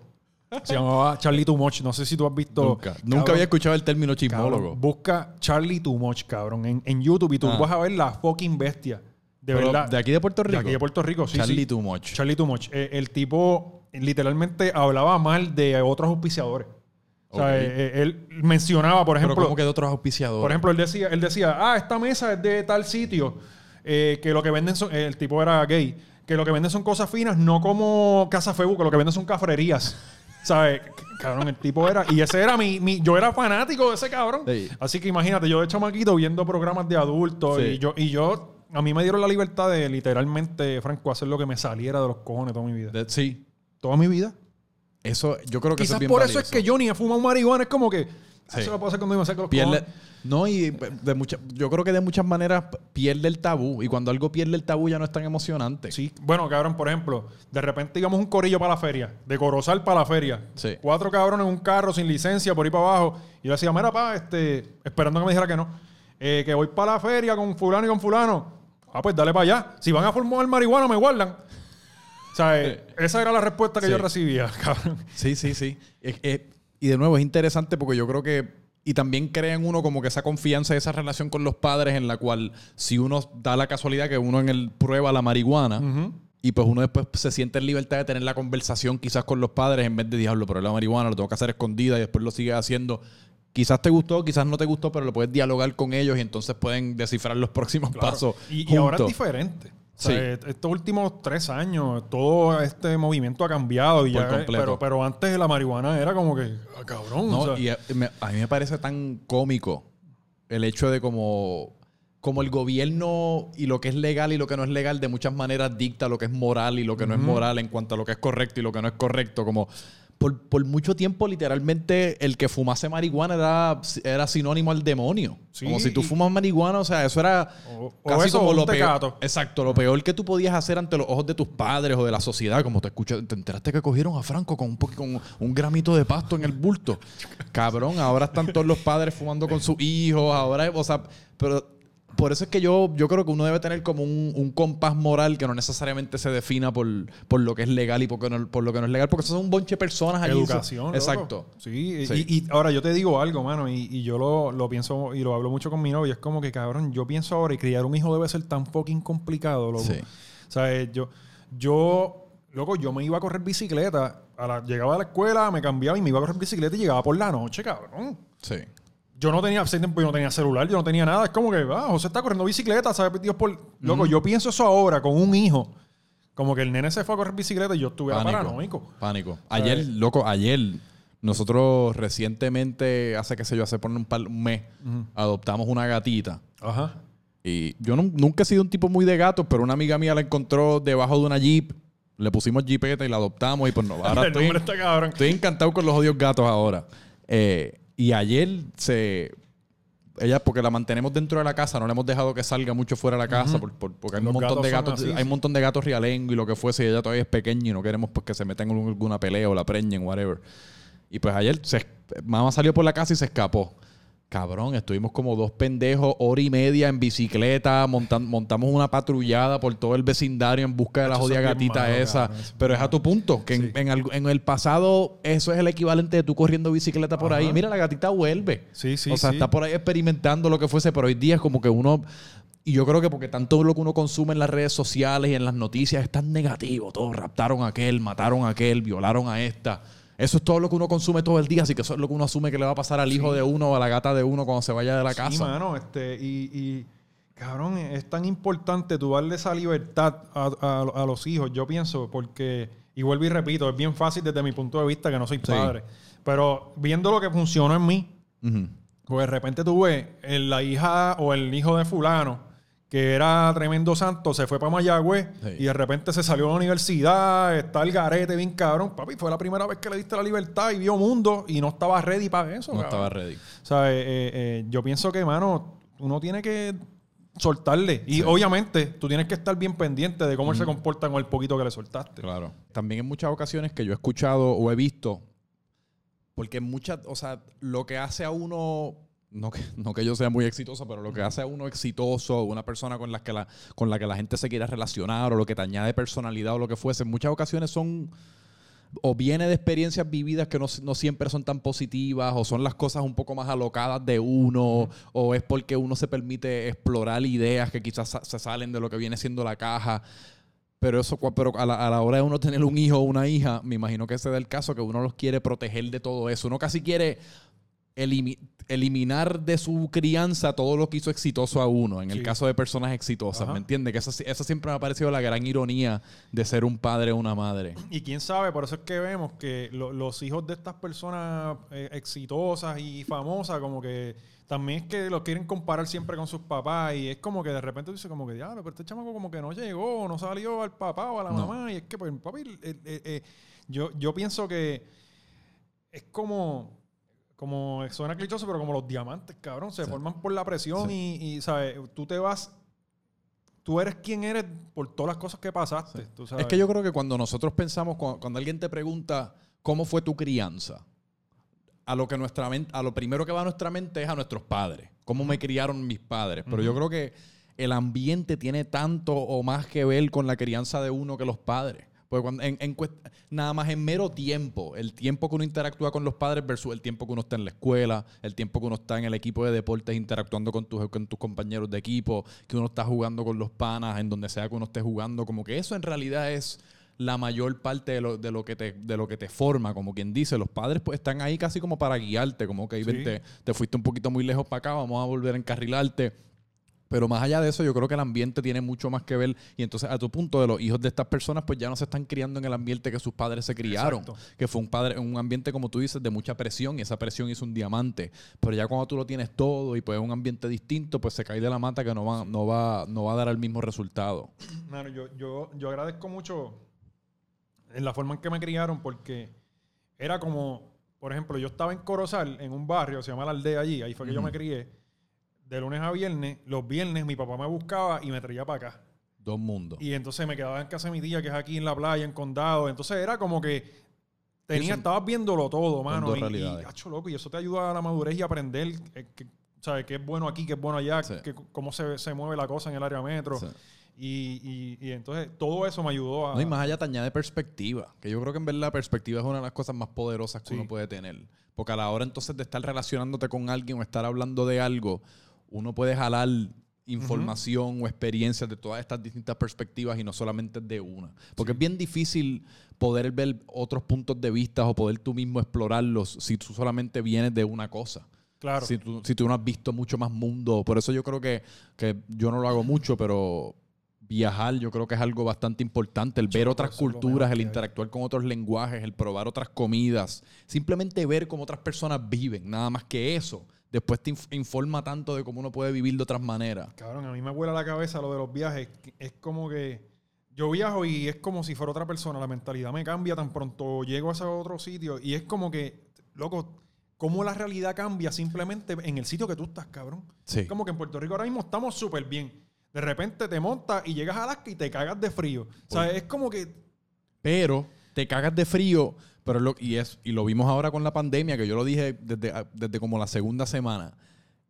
Se llamaba Charlie Too Much. No sé si tú has visto. Nunca. Había escuchado el término cabrón, chismólogo. busca Charlie Too Much, cabrón, en, en YouTube y tú Ah. vas a ver la fucking bestia. De Pero, verdad. ¿De aquí de Puerto Rico? De aquí de Puerto Rico, sí. Charlie sí. Too Much. Charlie Too Much. Eh, el tipo literalmente hablaba mal de otros auspiciadores. O sea, eh, eh, él mencionaba, por Pero ejemplo. como que de otros auspiciadores. Por ejemplo, él decía, él decía, ah, esta mesa es de tal sitio, eh, que lo que venden son, el tipo era gay, que lo que venden son cosas finas, no como Casa Febu, que lo que venden son cafrerías. ¿Sabes? Cabrón, el tipo era, y ese era mi, mi- yo era fanático de ese cabrón. Sí. Así que imagínate, yo de chamaquito viendo programas de adultos, Sí. y yo, y yo, a mí me dieron la libertad de literalmente, Franco, hacer lo que me saliera de los cojones toda mi vida. De- sí. Toda mi vida. Eso, yo creo que eso Quizás es bien por eso es que yo ni he fumado marihuana, es como que, Sí. eso lo puedo hacer cuando me saco los pierde no y de mucha- yo creo que de muchas maneras pierde el tabú y cuando algo pierde el tabú ya no es tan emocionante Sí, bueno, cabrón, por ejemplo, de repente íbamos un corillo para la feria, de Corozal para la feria. Sí. Cuatro cabrones en un carro sin licencia por ir para abajo. Y yo decía, mira, pa, este, esperando que me dijera que no. eh, que voy para la feria con fulano y con fulano. Ah, pues dale para allá. Si van a fumar marihuana, me guardan. O sea, *laughs* eh, esa era la respuesta que Sí. yo recibía, *laughs* cabrón. sí sí sí Es- es- y de nuevo es interesante porque yo creo que y también crea en uno como que esa confianza esa relación con los padres en la cual si uno da la casualidad que uno en el prueba la marihuana y pues uno después se siente en libertad de tener la conversación quizás con los padres en vez de diablo, pero la marihuana lo tengo que hacer escondida y después lo sigues haciendo. Quizás te gustó, quizás no te gustó, pero lo puedes dialogar con ellos y entonces pueden descifrar los próximos Claro. pasos. Y, y ahora es juntos. O sea, est- estos últimos tres años, todo este movimiento ha cambiado. Y Por ya, completo. pero, pero antes la marihuana era como que, ah, cabrón. No, o sea, y a, me- a mí me parece tan cómico el hecho de como, como el gobierno y lo que es legal y lo que no es legal de muchas maneras dicta lo que es moral y lo que no es moral en cuanto a lo que es correcto y lo que no es correcto. Como por, por mucho tiempo, literalmente, el que fumase marihuana era, era sinónimo al demonio. Sí, como si tú fumas marihuana, o sea, eso era O- o casi eso, como lo peor. Exacto, lo peor que tú podías hacer ante los ojos de tus padres o de la sociedad, como te escuchas, te enteraste que cogieron a Franco con un, con un gramito de pasto en el bulto. Cabrón, ahora están todos los padres fumando con sus hijos, ahora, o sea, pero por eso es que yo, yo creo que uno debe tener como un, un compás moral que no necesariamente se defina por, por lo que es legal y por, no- por lo que no es legal, porque eso son un bonche de personas allí. Educación. Exacto. Sí, Sí. Y, y ahora yo te digo algo, mano, y, y yo lo, lo pienso y lo hablo mucho con mi novia. Es como que, cabrón, yo pienso ahora y criar un hijo debe ser tan fucking complicado, loco. Sí. O sea, eh, yo, yo, loco, yo me iba a correr bicicleta. A la- llegaba a la escuela, me cambiaba y me iba a correr bicicleta y llegaba por la noche, cabrón. Sí. Yo no tenía, hace tiempo yo no tenía celular, yo no tenía nada. Es como que, ah, José está corriendo bicicleta, ¿sabes? Dios por... Loco, yo pienso eso ahora con un hijo. Como que el nene se fue a correr bicicleta y yo estuve paranoico. Pánico. Ayer, loco, ayer, nosotros recientemente, hace qué sé yo, hace por un, par- un mes, adoptamos una gatita. Ajá. Y yo no- nunca he sido un tipo muy de gatos, pero una amiga mía la encontró debajo de una jeep. Le pusimos jeepeta y la adoptamos y pues no. Ahora *laughs* el estoy, está cabrón. estoy encantado con los odios gatos ahora. Eh, y ayer se... Ella, porque la mantenemos dentro de la casa, no le hemos dejado que salga mucho fuera de la casa, por- por- porque hay Los un montón de gatos así, hay un montón de gatos rialengo y lo que fuese, y ella todavía es pequeña y no queremos pues, que se metan en alguna pelea o la preñen, whatever. Y pues ayer se, mamá salió por la casa y se escapó. Cabrón, estuvimos como dos pendejos, hora y media en bicicleta, montan- montamos una patrullada por todo el vecindario en busca de la jodida gatita malo, esa. cabrón, Pero es a tu punto, que en- Sí. en, algo- en el pasado eso es el equivalente de tú corriendo bicicleta por ahí. Mira, la gatita vuelve. Sí, sí, o sea, sí. está por ahí experimentando lo que fuese, pero hoy día es como que uno... Y yo creo que porque tanto lo que uno consume en las redes sociales y en las noticias es tan negativo. Todos raptaron a aquel, mataron a aquel, violaron a esta. Eso es todo lo que uno consume todo el día, así que eso es lo que uno asume que le va a pasar al hijo de uno o a la gata de uno cuando se vaya de la Sí, casa. mano, este, y, y, cabrón, es tan importante tú darle esa libertad a, a- a los hijos, yo pienso, porque, y vuelvo y repito, es bien fácil desde mi punto de vista que no soy Sí. padre, pero viendo lo que funcionó en mí, Ujú. pues de repente tú ves en la hija o el hijo de fulano, que era tremendo santo, se fue para Mayagüez Sí. y de repente se salió a la universidad, está el garete bien cabrón. Papi, fue la primera vez que le diste la libertad y vio mundo y no estaba ready para eso. No cabrón. estaba ready. O sea, eh, eh, eh, yo pienso que, mano, uno tiene que soltarle. Y obviamente tú tienes que estar bien pendiente de cómo él se comporta con el poquito que le soltaste. Claro. También en muchas ocasiones que yo he escuchado o he visto, porque en muchas, o sea, lo que hace a uno, no que, no que yo sea muy exitoso, pero lo que hace a uno exitoso, una persona con la, que la, con la que la gente se quiera relacionar o lo que te añade personalidad o lo que fuese, en muchas ocasiones son o viene de experiencias vividas que no, no siempre son tan positivas, o son las cosas un poco más alocadas de uno, o es porque uno se permite explorar ideas que quizás se salen de lo que viene siendo la caja. Pero eso, pero a la, a la hora de uno tener un hijo o una hija, me imagino que ese es el caso, que uno los quiere proteger de todo eso. Uno casi quiere elimi- eliminar de su crianza todo lo que hizo exitoso a uno, en el caso de personas exitosas, Ajá. ¿me entiendes? Que esa, esa siempre me ha parecido la gran ironía de ser un padre o una madre. Y quién sabe, por eso es que vemos que lo- los hijos de estas personas eh, exitosas y famosas, como que también es que los quieren comparar siempre con sus papás. Y es como que de repente tú dices, como que, diablo, pero este chamaco como que no llegó, no salió al papá o a la No. mamá. Y es que, pues, papi, eh, eh, eh, yo, yo pienso que es como. Como suena clichoso, pero como los diamantes, cabrón, se Sí. forman por la presión y, y, ¿sabes? Tú te vas. Tú eres quien eres por todas las cosas que pasaste. tú sabes. Es que yo creo que cuando nosotros pensamos, cuando, cuando alguien te pregunta cómo fue tu crianza, a lo que nuestra mente, a lo primero que va a nuestra mente es a nuestros padres, cómo me criaron mis padres. Pero yo creo que el ambiente tiene tanto o más que ver con la crianza de uno que los padres. Porque cuando, en, en nada más en mero tiempo, el tiempo que uno interactúa con los padres versus el tiempo que uno está en la escuela, el tiempo que uno está en el equipo de deportes interactuando con tus, con tus compañeros de equipo, que uno está jugando con los panas, en donde sea que uno esté jugando, como que eso en realidad es la mayor parte de lo, de lo que te de lo que te forma, como quien dice, los padres pues están ahí casi como para guiarte, como que Sí. vente, te fuiste un poquito muy lejos para acá, vamos a volver a encarrilarte. Pero más allá de eso, yo creo que el ambiente tiene mucho más que ver. Y entonces, a tu punto, de los hijos de estas personas, pues ya no se están criando en el ambiente que sus padres se criaron. Exacto. Que fue un padre, un ambiente, como tú dices, de mucha presión, y esa presión hizo un diamante. Pero ya cuando tú lo tienes todo y pues es un ambiente distinto, pues se cae de la mata que no va, no va, no va a dar el mismo resultado. Mano, yo, yo, yo agradezco mucho en la forma en que me criaron porque era como, por ejemplo, yo estaba en Corozal, en un barrio, se llama La Aldea allí, ahí fue que yo me crié, de lunes a viernes, los viernes mi papá me buscaba y me traía para acá. Dos mundos. Y entonces me quedaba en casa de mi tía, que es aquí en la playa, en Condado. Entonces era como que tenía, Son- estabas viéndolo todo, mano. y, realidades. y, acho, loco, y eso te ayuda a la madurez y aprender eh, que, ¿sabes? qué es bueno aquí, qué es bueno allá, Sí. que- cómo se, se mueve la cosa en el área metro. Sí. Y, y- y entonces todo eso me ayudó a... No, y más allá te añade perspectiva. Que yo creo que en verdad la perspectiva es una de las cosas más poderosas que Sí. uno puede tener. Porque a la hora entonces de estar relacionándote con alguien o estar hablando de algo, uno puede jalar información o experiencias de todas estas distintas perspectivas y no solamente de una. Porque es bien difícil poder ver otros puntos de vista o poder tú mismo explorarlos si tú solamente vienes de una cosa. Claro. Si tú, si tú no has visto mucho más mundo. Por eso yo creo que, que yo no lo hago mucho, pero viajar yo creo que es algo bastante importante. El ver otras culturas, el interactuar con otros lenguajes, el probar otras comidas. Simplemente ver cómo otras personas viven. Nada más que eso. Después te inf- informa tanto de cómo uno puede vivir de otras maneras. Cabrón, a mí me vuela la cabeza lo de los viajes. Es como que yo viajo y es como si fuera otra persona. La mentalidad me cambia tan pronto llego a ese otro sitio. Y es como que, loco, cómo la realidad cambia simplemente en el sitio que tú estás, cabrón. Sí. Es como que en Puerto Rico ahora mismo estamos súper bien. De repente te montas y llegas a Alaska y te cagas de frío. O sea, es como que... Pero te cagas de frío, Pero lo, y, es, y lo vimos ahora con la pandemia, que yo lo dije desde, desde como la segunda semana.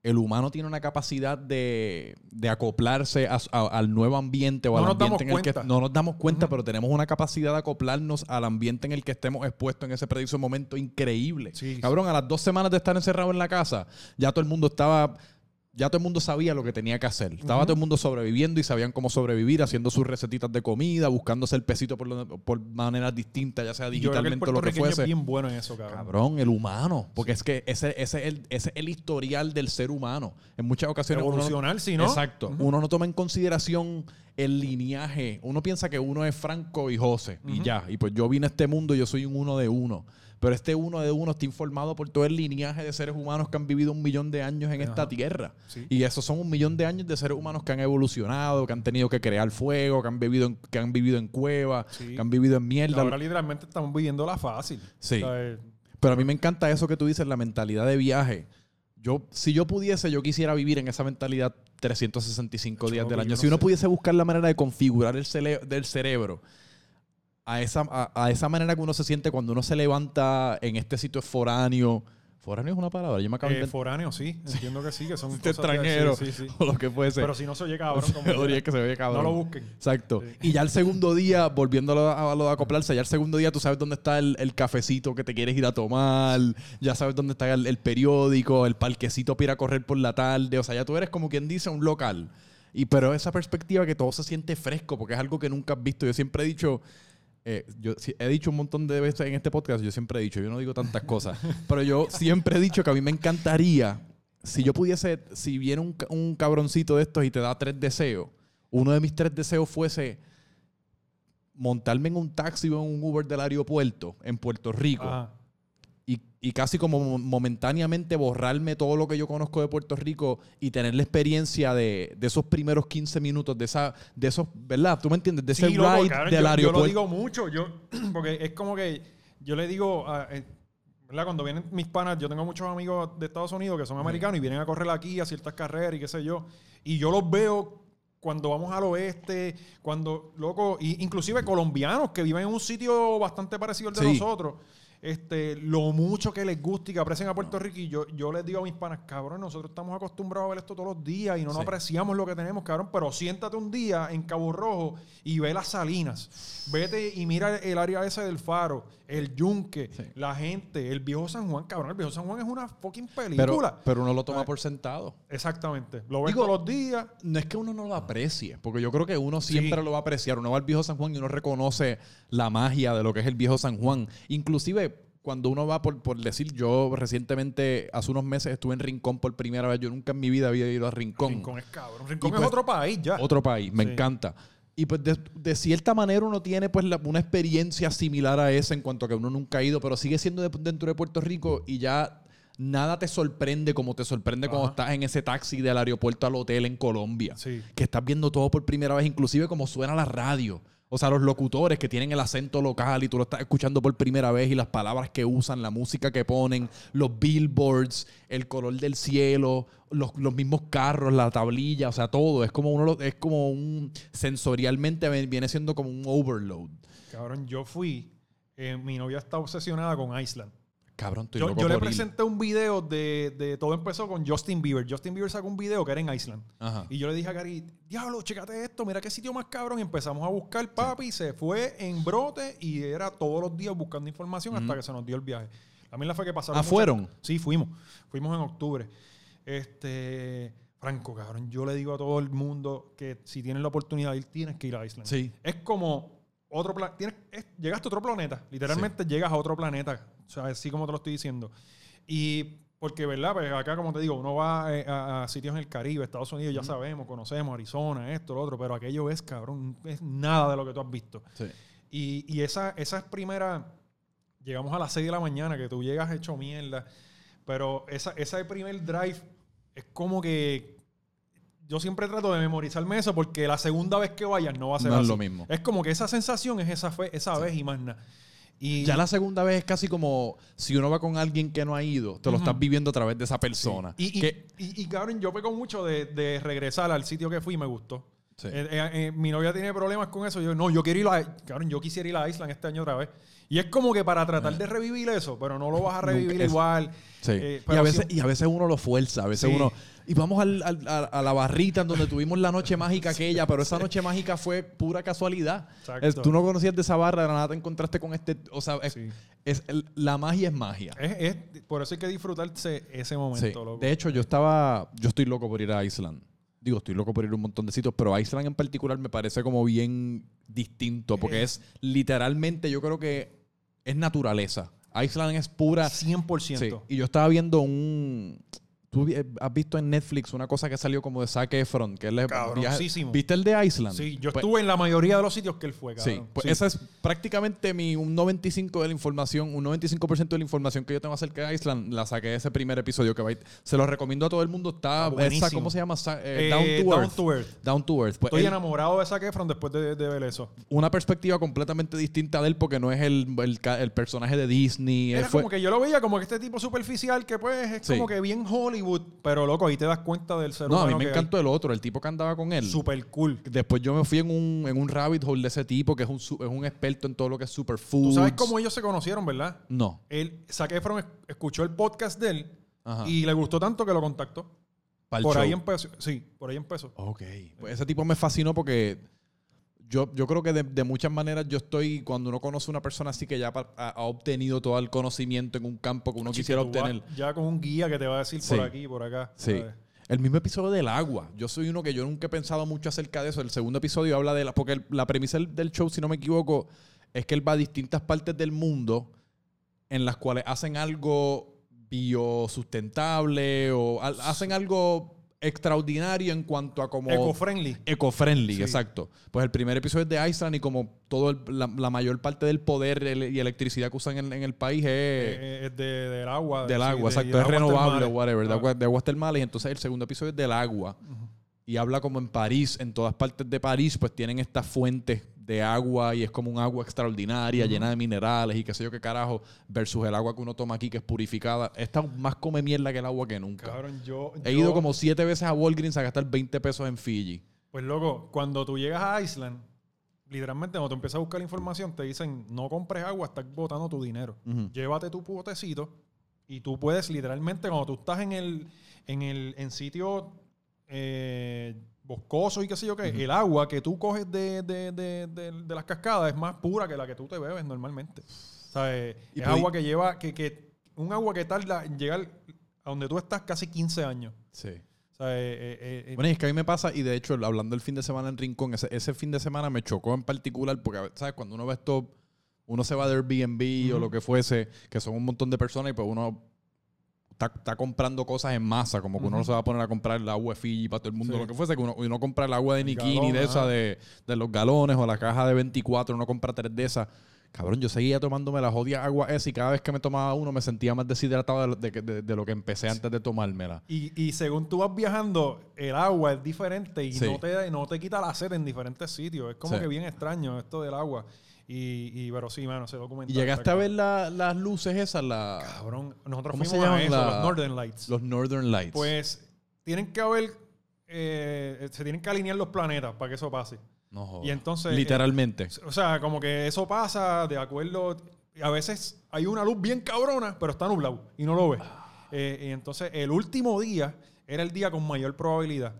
El humano tiene una capacidad de, de acoplarse a- a- al nuevo ambiente o No al ambiente en el que cuenta. no nos damos cuenta, pero tenemos una capacidad de acoplarnos al ambiente en el que estemos expuestos en ese preciso momento increíble. Sí, Cabrón, a las dos semanas de estar encerrado en la casa, ya todo el mundo estaba ya todo el mundo sabía lo que tenía que hacer. Estaba todo el mundo sobreviviendo y sabían cómo sobrevivir, haciendo sus recetitas de comida, buscándose el pesito por, lo- por maneras distintas, ya sea Y yo creo que el digitalmente o lo que fuese. es bien bueno en eso, cabrón. Cabrón, el humano. Porque es que ese, ese, es el, ese es el historial del ser humano. En muchas ocasiones. uno no- si no. Exacto. Uno no toma en consideración el lineaje. Uno piensa que uno es Franco y José. Y ya. Y pues yo vine a este mundo y yo soy un uno de uno. Pero este uno de uno está informado por todo el lineaje de seres humanos que han vivido un millón de años en esta tierra. Sí. Y esos son un millón de años de seres humanos que han evolucionado, que han tenido que crear fuego, que han vivido en, que han vivido en cuevas, Sí. que han vivido en mierda. Ahora literalmente estamos viviendo la fácil. Sí. O sea, eh, Pero a mí me encanta eso que tú dices, la mentalidad de viaje. Yo, si yo pudiese, yo quisiera vivir en esa mentalidad 365 días del yo año. no si uno sé. pudiese buscar la manera de configurar el del cerebro a esa, a, a esa manera que uno se siente cuando uno se levanta en este sitio foráneo. Foráneo es una palabra, yo me acabo de eh, inventar. foráneo, sí. *laughs* Entiendo que sí, que son *laughs* Este de- extranjero Sí, sí, sí. o lo que fuese. Pero si no se oye cabrón, como *laughs* Se oye que se oye cabrón. No lo busquen. Exacto. Y ya el segundo día, volviendo a lo, a lo de acoplarse, ya el segundo día tú sabes dónde está el, el cafecito que te quieres ir a tomar, ya sabes dónde está el, el periódico, el parquecito para ir a correr por la tarde. O sea, ya tú eres como quien dice un local. Y pero esa perspectiva que todo se siente fresco, porque es algo que nunca has visto. Yo siempre he dicho, eh, yo he dicho un montón de veces en este podcast, yo siempre he dicho, yo no digo tantas cosas, *laughs* pero yo siempre he dicho que a mí me encantaría, si yo pudiese, si viene un, ca- un cabroncito de estos y te da tres deseos, uno de mis tres deseos fuese montarme en un taxi o en un Uber del aeropuerto en Puerto Rico Ajá. Y, y casi como mo- momentáneamente borrarme todo lo que yo conozco de Puerto Rico y tener la experiencia de, de esos primeros 15 minutos, de esa, de esos, ¿verdad? ¿Tú me entiendes? De ese Sí, loco, ride del yo, yo aeropuerto. lo digo mucho, yo, *clears throat* porque es como que yo le digo, a- eh, ¿verdad? Cuando vienen mis panas, yo tengo muchos amigos de Estados Unidos que son americanos y vienen a correr aquí a ciertas carreras y qué sé yo, y yo los veo cuando vamos al oeste, cuando, loco, y inclusive colombianos que viven en un sitio bastante parecido al de Sí. nosotros, este, lo mucho que les gusta y que aprecian a Puerto Rico. Y yo, yo les digo a mis panas, cabrón, nosotros estamos acostumbrados a ver esto todos los días y no nos Sí. apreciamos lo que tenemos, cabrón. Pero siéntate un día en Cabo Rojo y ve las salinas. Vete y mira el área esa del faro, el yunque, Sí. la gente, el viejo San Juan, cabrón. El viejo San Juan es una fucking pero, película. pero uno lo toma Ah. por sentado. Exactamente. Lo Digo- todos los días. No es que uno no lo aprecie, porque yo creo que uno siempre Sí. lo va a apreciar. Uno va al viejo San Juan y uno reconoce la magia de lo que es el viejo San Juan. Inclusive cuando uno va por, por decir, yo recientemente, hace unos meses estuve en Rincón por primera vez. Yo nunca en mi vida había ido a Rincón. Rincón es cabrón. Rincón Y es pues- otro país ya. Otro país, me Sí. encanta. Y pues de, de cierta manera uno tiene pues la- una experiencia similar a esa en cuanto a que uno nunca ha ido, pero sigue siendo de- dentro de Puerto Rico y ya nada te sorprende como te sorprende cuando estás en ese taxi del aeropuerto al hotel en Colombia. Sí. Que estás viendo todo por primera vez, inclusive como suena la radio. O sea, los locutores que tienen el acento local y tú lo estás escuchando por primera vez y las palabras que usan, la música que ponen, los billboards, el color del cielo, los, los mismos carros, la tablilla, o sea, todo. Es como uno es como un sensorialmente viene siendo como un overload. Cabrón, yo fui. eh, mi novia está obsesionada con Iceland. Cabrón, Yo, le presenté un video de, de todo empezó con Justin Bieber. Justin Bieber sacó un video que era en Iceland. Ajá. Y yo le dije a Gary, diablo, chécate esto, mira qué sitio más cabrón. Y empezamos a buscar papi, se fue en brote y era todos los días buscando información hasta que se nos dio el viaje. Mí la fue que pasaron. Ah, muchas- ¿fueron? Sí, fuimos. Fuimos en octubre. Este, Franco, cabrón, yo le digo a todo el mundo que si tienes la oportunidad de ir, tienes que ir a Iceland. Sí. Es como otro planeta. Llegaste a otro planeta. Literalmente llegas a otro planeta. O sea, así como te lo estoy diciendo. Y porque, ¿verdad? Pues acá, como te digo, uno va eh, a, a sitios en el Caribe, Estados Unidos, ya sabemos, conocemos Arizona, esto, lo otro, pero aquello es, cabrón, es nada de lo que tú has visto. Sí. Y, y esa, esa es primera. Llegamos a las 6 de la mañana, que tú llegas hecho mierda. Pero esa, ese primer drive es como que. Yo siempre trato de memorizarme eso porque la segunda vez que vayas no va a ser No es así. lo mismo. Es como que esa sensación es esa, fe- esa vez y más nada. Y Ya la segunda vez es casi como si uno va con alguien que no ha ido, te lo Ujú. estás viviendo a través de esa persona. Y, y, Que- y- y, cabrón, yo peco mucho de, de regresar al sitio que fui y me gustó. Sí. Eh, eh, eh, mi novia tiene problemas con eso. Yo, no, yo quiero ir a... Cabrón, yo quisiera ir a Island este año otra vez. Y es como que para tratar de revivir eso, pero no lo vas a revivir igual. Sí. Eh, y, a veces, y a veces uno lo fuerza, a veces uno... Y vamos al- al- a, a la barrita en donde tuvimos la noche mágica aquella, pero esa noche mágica fue pura casualidad. Exacto. Tú no conocías de esa barra, de nada te encontraste con este... O sea, es, Sí. es- el- la magia es magia. Es, es- por eso hay que disfrutarse ese momento, Sí. loco. De hecho, yo estaba... Yo estoy loco por ir a Island. Digo, estoy loco por ir a un montón de sitios, pero Island en particular me parece como bien distinto, porque es literalmente, yo creo que es naturaleza. Island es pura... 100%. Sí, y yo estaba viendo un. ¿Tú vi- has visto en Netflix una cosa que salió como de Zac Efron? Que él es Cabroncísimo. ¿Viste el de Iceland? Sí, yo Pues- estuve en la mayoría de los sitios que él fue, cabrón. Sí, pues Sí. esa es prácticamente mi un 95 de la información, un 95% de la información que yo tengo acerca de Iceland la saqué de ese primer episodio que va se lo recomiendo a todo el mundo. Está Ah, esa. ¿cómo se llama? Eh, Eh, Down to Down Earth. to Earth. Down to Earth. Pues Estoy él- enamorado de Zac Efron después de, de ver eso. una perspectiva completamente distinta de él porque no es el, el, personaje de Disney. él Era fue- como que yo lo veía como que este tipo superficial que pues es Sí. como que bien Hollywood, pero loco, ahí te das cuenta del ser no, a mí me que encantó el otro, el tipo que andaba con él. Super cool. Después yo me fui en un, en un rabbit hole de ese tipo que es un, es un experto en todo lo que es superfood. Tú sabes cómo ellos se conocieron, ¿verdad? No. Él, Zac Efron es- escuchó el podcast de él Ajá. y le gustó tanto que lo contactó. Por ahí show. empezó. Sí, por ahí empezó. Ok. Pues ese tipo me fascinó porque yo, yo creo que de, de muchas maneras yo estoy, cuando uno conoce a una persona así que ya pa- ha, ha obtenido todo el conocimiento en un campo que uno que quisiera vas obtener. Ya con un guía que te va a decir por aquí, por acá. Sí. ¿sabes? El mismo episodio del agua. Yo soy uno que yo nunca he pensado mucho acerca de eso. El segundo episodio habla de la. Porque el- la premisa del, del show, si no me equivoco, es que él va a distintas partes del mundo en las cuales hacen algo biosustentable o al- hacen algo extraordinario en cuanto a como. Eco-friendly. Eco-friendly, Sí. exacto. Pues el primer episodio es de Iceland y como todo el- la, la mayor parte del poder y electricidad que usan en, en el país es Eh, es de- del agua. del sí, agua, de- exacto. de Es aguas renovable, termales. whatever, de, Ah. agua- de aguas termales. Y entonces el segundo episodio es del agua. Y habla como en París, en todas partes de París, pues tienen estas fuentes de agua y es como un agua extraordinaria, llena de minerales y qué sé yo qué carajo, versus el agua que uno toma aquí que es purificada. Esta más come mierda que el agua que nunca. Cabrón, yo. He yo- ido como siete veces a Walgreens a gastar 20 pesos en Fiji. Pues loco, cuando tú llegas a Island, literalmente cuando tú empiezas a buscar información, te dicen no compres agua, estás botando tu dinero. Llévate tu potecito y tú puedes literalmente, cuando tú estás en el, en el, en sitio eh, boscoso y qué sé yo qué, el agua que tú coges de, de, de, de- las cascadas es más pura que la que tú te bebes normalmente. O sea, eh, Y es agua que lleva, que, que, un agua que tarda en llegar a donde tú estás casi 15 años. Sí. O sea, eh, eh, eh, Bueno, y es que a mí me pasa, y de hecho, hablando del fin de semana en Rincón, ese, ese fin de semana me chocó en particular, porque, ¿sabes? Cuando uno ve esto, uno se va de Airbnb o lo que fuese, que son un montón de personas, y pues uno está, está comprando cosas en masa, como que uno no se va a poner a comprar el agua de Fiji para todo el mundo, Sí. lo que fuese, que uno, uno compra el agua de Nikini, de esa, de, de los galones, o la caja de 24, uno compra tres de esas. Cabrón, yo seguía tomándome la jodida agua esa y cada vez que me tomaba uno me sentía más deshidratado de, lo- de que- de- de lo que empecé antes de tomármela. Y, y según tú vas viajando, el agua es diferente y Sí. no, te, no te quita la sed en diferentes sitios. Es como Sí. que bien extraño esto del agua. Y, y pero sí, mano, ese documental. ¿Y llegaste a ver la- las luces esas, la- Cabrón, nosotros ¿Cómo se fuimos a eso, la- los Northern Lights. los Northern Lights? Pues tienen que haber, eh, se tienen que alinear los planetas para que eso pase. No jodas. Y entonces... Literalmente. O sea, como que eso pasa de acuerdo. A veces hay una luz bien cabrona, pero está nublado y no lo ves. Eh, y entonces, el último día era el día con mayor probabilidad.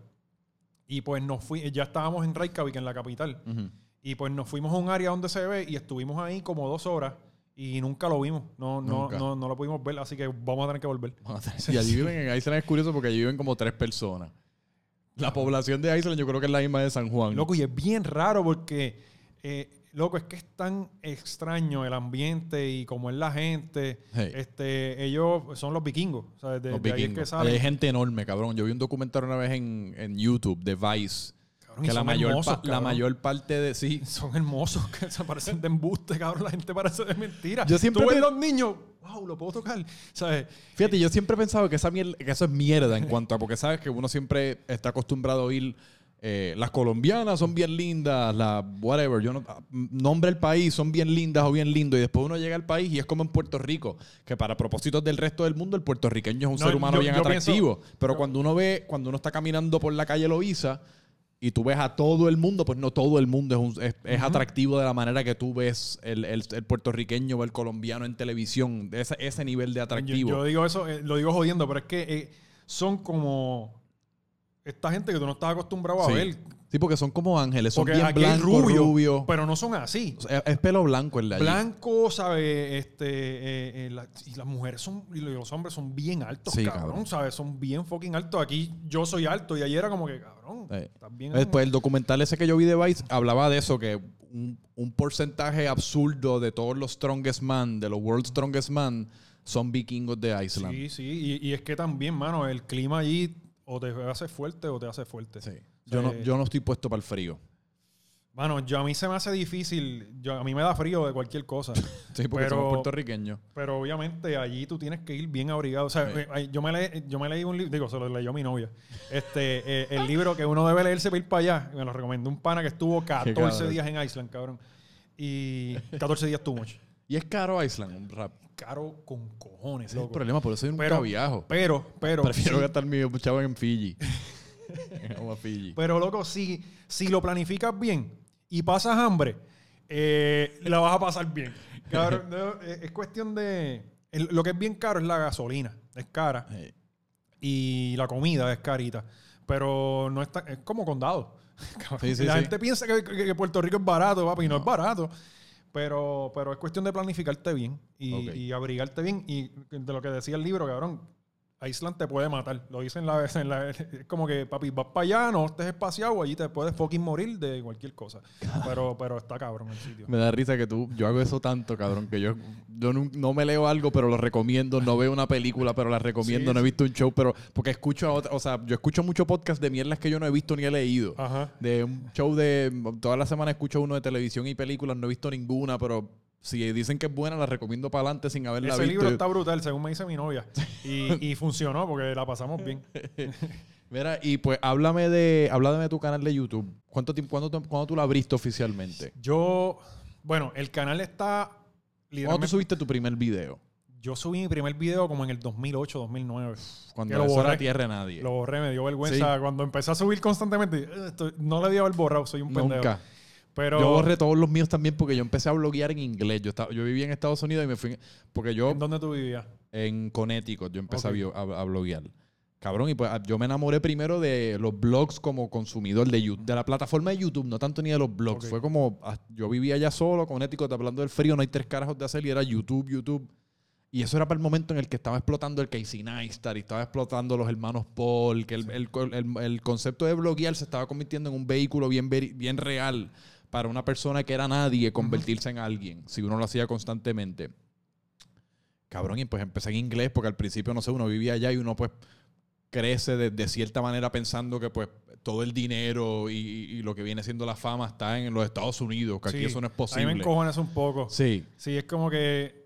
Y pues nos fui, ya estábamos en Reykjavik, en la capital. Ujú. Y pues nos fuimos a un área donde se ve y estuvimos ahí como dos horas y nunca lo vimos. No, no, no, no lo pudimos ver, así que vamos a tener que volver. Y allí viven, en Iceland es curioso porque allí viven como tres personas. La población de Iceland yo creo que es la misma de San Juan. Loco, y es bien raro porque, eh, loco, es que es tan extraño el ambiente y como es la gente. Hey. Este, ellos son los vikingos. O sea, de, Los de ahí es que salen. hay gente enorme, cabrón. Yo vi un documental una vez en, en YouTube de Vice. Cabrón, que la son mayor, hermosos, pa- la mayor parte de... Sí, *laughs* Son hermosos, que se parecen de embuste, cabrón. La gente parece de mentira. Yo siempre Tú ves los niños, wow, lo puedo tocar. ¿Sabes? Fíjate, yo siempre he pensado que, esa mier- que eso es mierda en cuanto a... Porque sabes que uno siempre está acostumbrado a oír... eh, las colombianas son bien lindas, las whatever, yo no... Nombre el país, son bien lindas o bien lindo. Y después uno llega al país y es como en Puerto Rico, que para propósitos del resto del mundo, el puertorriqueño es un No, ser humano yo- bien yo atractivo. pienso- pero yo- cuando uno ve, cuando uno está caminando por la calle Loíza... y tú ves a todo el mundo, pues no todo el mundo es, un- es, es atractivo de la manera que tú ves el, el- el puertorriqueño o el colombiano en televisión, ese, ese nivel de Yo, atractivo. yo digo eso, eh, lo digo jodiendo, pero es que eh, son como esta gente que tú no estás acostumbrado sí. a ver. Sí, porque son como ángeles, son Porque bien aquí blancos, rubio, pero no son así. O sea, es pelo blanco el de allí. Blanco, ¿sabes? Este, eh, eh, la- y las mujeres son, y los hombres son bien altos, Sí, cabrón, cabrón. ¿sabes? Son bien fucking altos. Aquí yo soy alto y ayer era como que, cabrón, Eh. bien. Después el documental ese que yo vi de Vice hablaba de eso, que un, un porcentaje absurdo de todos los strongest man, de los world strongest man, son vikingos de Iceland. Sí, sí, y, y es que también, mano, el clima allí o te hace fuerte o te hace fuerte. Sí. Yo, no, Eh, yo no estoy puesto para el frío. Mano, yo a mí se me hace difícil, yo, a mí me da frío de cualquier cosa. *laughs* Sí, porque pero- somos puertorriqueños. Pero obviamente allí tú tienes que ir bien abrigado. O sea, Sí. eh, yo, me leí, yo me leí un libro, digo, se lo leyó mi novia. Este, eh, el libro que uno debe leerse para ir para allá. Me lo recomendó un pana que estuvo 14 cabrón. días en Iceland, cabrón. Y 14 días too much. Y es caro Iceland, un rap. Caro con cojones, Ese es el problema, por eso yo nunca Pero- viajo. Pero, pero, Prefiero sí, gastar mi chavo en Fiji. *laughs* *laughs* Pero loco, si, si lo planificas bien y pasas hambre, eh, la vas a pasar bien. Cabrón, no, eh, es cuestión de... el- lo que es bien caro es la gasolina. Es cara. Sí. y la comida es carita. Pero no es, tan- es como condado. *laughs* Sí, sí, la gente piensa que, Puerto Rico es barato, papi, y no, es barato. Pero, pero es cuestión de planificarte bien y, y abrigarte bien. Y de lo que decía el libro, cabrón, Island te puede matar. Lo dicen la vez en la. Es como que, papi, vas para allá, no estés espaciado, allí te puedes fucking morir de cualquier cosa. Pero, pero está cabrón el sitio. Me da risa que tú, yo hago eso tanto, cabrón, que yo, yo no, no me leo algo, pero lo recomiendo, no veo una película, pero la recomiendo, Sí, no he visto un show, pero porque escucho a otra, o sea, yo escucho mucho podcast de mierdas que yo no he visto ni he leído. Ajá. De un show de, toda la semana escucho uno de televisión y películas, no he visto ninguna, pero si dicen que es buena, la recomiendo para adelante sin haberla Ese visto. libro está brutal, según me dice mi novia. Y, *laughs* y funcionó porque la pasamos bien. *laughs* Mira, y pues háblame de, háblame de tu canal de YouTube. ¿Cuánto tiempo, cuándo, tú- cuándo tú la abriste oficialmente? Yo, bueno, el canal está ¿Cuándo tú subiste tu primer video? Yo subí mi primer video como en el 2008, 2009. Cuando lo eso borré. era tierra nadie. Lo borré, me dio vergüenza. Cuando empecé a subir constantemente, eh, esto- no le di haber borrado, soy un pendejo. Nunca. Pero, Yo borré todos los míos también porque yo empecé a bloguear en inglés. Yo, estaba, yo vivía en Estados Unidos y me fui. Porque yo, ¿En dónde tú vivías? en Connecticut, yo empecé a Ok. bio- a, a bloguear. Cabrón, y pues yo me enamoré primero de los blogs como consumidor de YouTube, de la plataforma de YouTube, no tanto ni de los blogs. Ok. Fue como, ah, yo vivía allá solo, Connecticut, hablando del frío, no hay tres carajos de hacer y era YouTube, YouTube. Y eso era para el momento en el que estaba explotando el Casey Neistat y estaba explotando los hermanos Paul, que el, el- el- el concepto de bloguear se estaba convirtiendo en un vehículo bien, bien real para una persona que era nadie convertirse en alguien, si uno lo hacía constantemente. Cabrón, y pues empecé en inglés porque al principio, no sé, uno vivía allá y uno pues crece de, de cierta manera pensando que pues todo el dinero y, y lo que viene siendo la fama está en los Estados Unidos, que aquí eso no es A mí posible. me encojones un poco. Sí, Sí, es como que,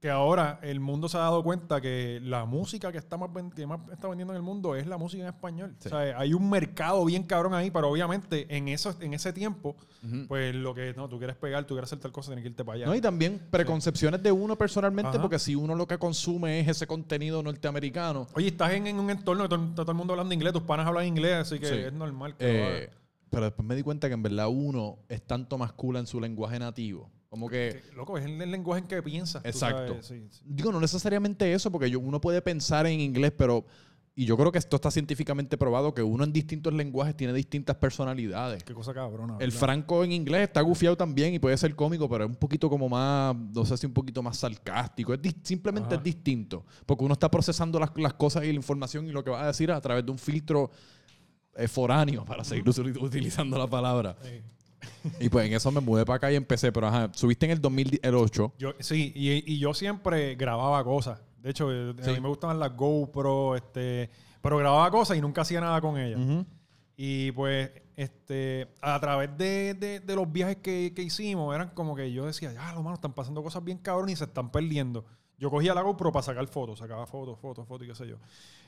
que ahora el mundo se ha dado cuenta que la música que está más, que más está vendiendo en el mundo es la música en español. Sí. O sea, hay un mercado bien cabrón ahí, pero obviamente en, eso, en ese tiempo, pues lo que no, tú quieres pegar, tú quieres hacer tal cosa, tienes que irte para allá. No, y también preconcepciones de uno personalmente, Ajá. porque si uno lo que consume es ese contenido norteamericano, Oye, estás en, en un entorno que todo, está todo el mundo hablando inglés, tus panas hablan inglés, así que Sí. es normal que eh, pero después me di cuenta que en verdad uno es tanto más cool en su lenguaje nativo. Como que, loco, es el, el lenguaje en que piensas. Exacto. sí, sí. digo, no necesariamente eso, porque yo- uno puede pensar en inglés, pero, y yo creo que esto está científicamente probado, que uno en distintos lenguajes tiene distintas personalidades. Qué cosa cabrona. El ¿verdad? franco en inglés está gufiado también y puede ser cómico, pero es un poquito como más, no sé si un poquito más sarcástico. Es simplemente Ajá. es distinto. Porque uno está procesando las, las cosas y la información y lo que va a decir a través de un filtro eh, foráneo, para seguir util- utilizando la palabra. Sí. Y pues en eso me mudé para acá y empecé. Pero ajá, subiste en el 2008. Yo, sí, y, y yo siempre grababa cosas. De hecho, eh, Sí. a mí me gustaban las GoPro, este, pero grababa cosas y nunca hacía nada con ellas. Y pues, este, a través de, de- de los viajes que, que hicimos, eran como que yo decía, ya, lo mano, están pasando cosas bien cabrón y se están perdiendo. Yo cogía la GoPro para sacar fotos, sacaba fotos, fotos, fotos y qué sé yo.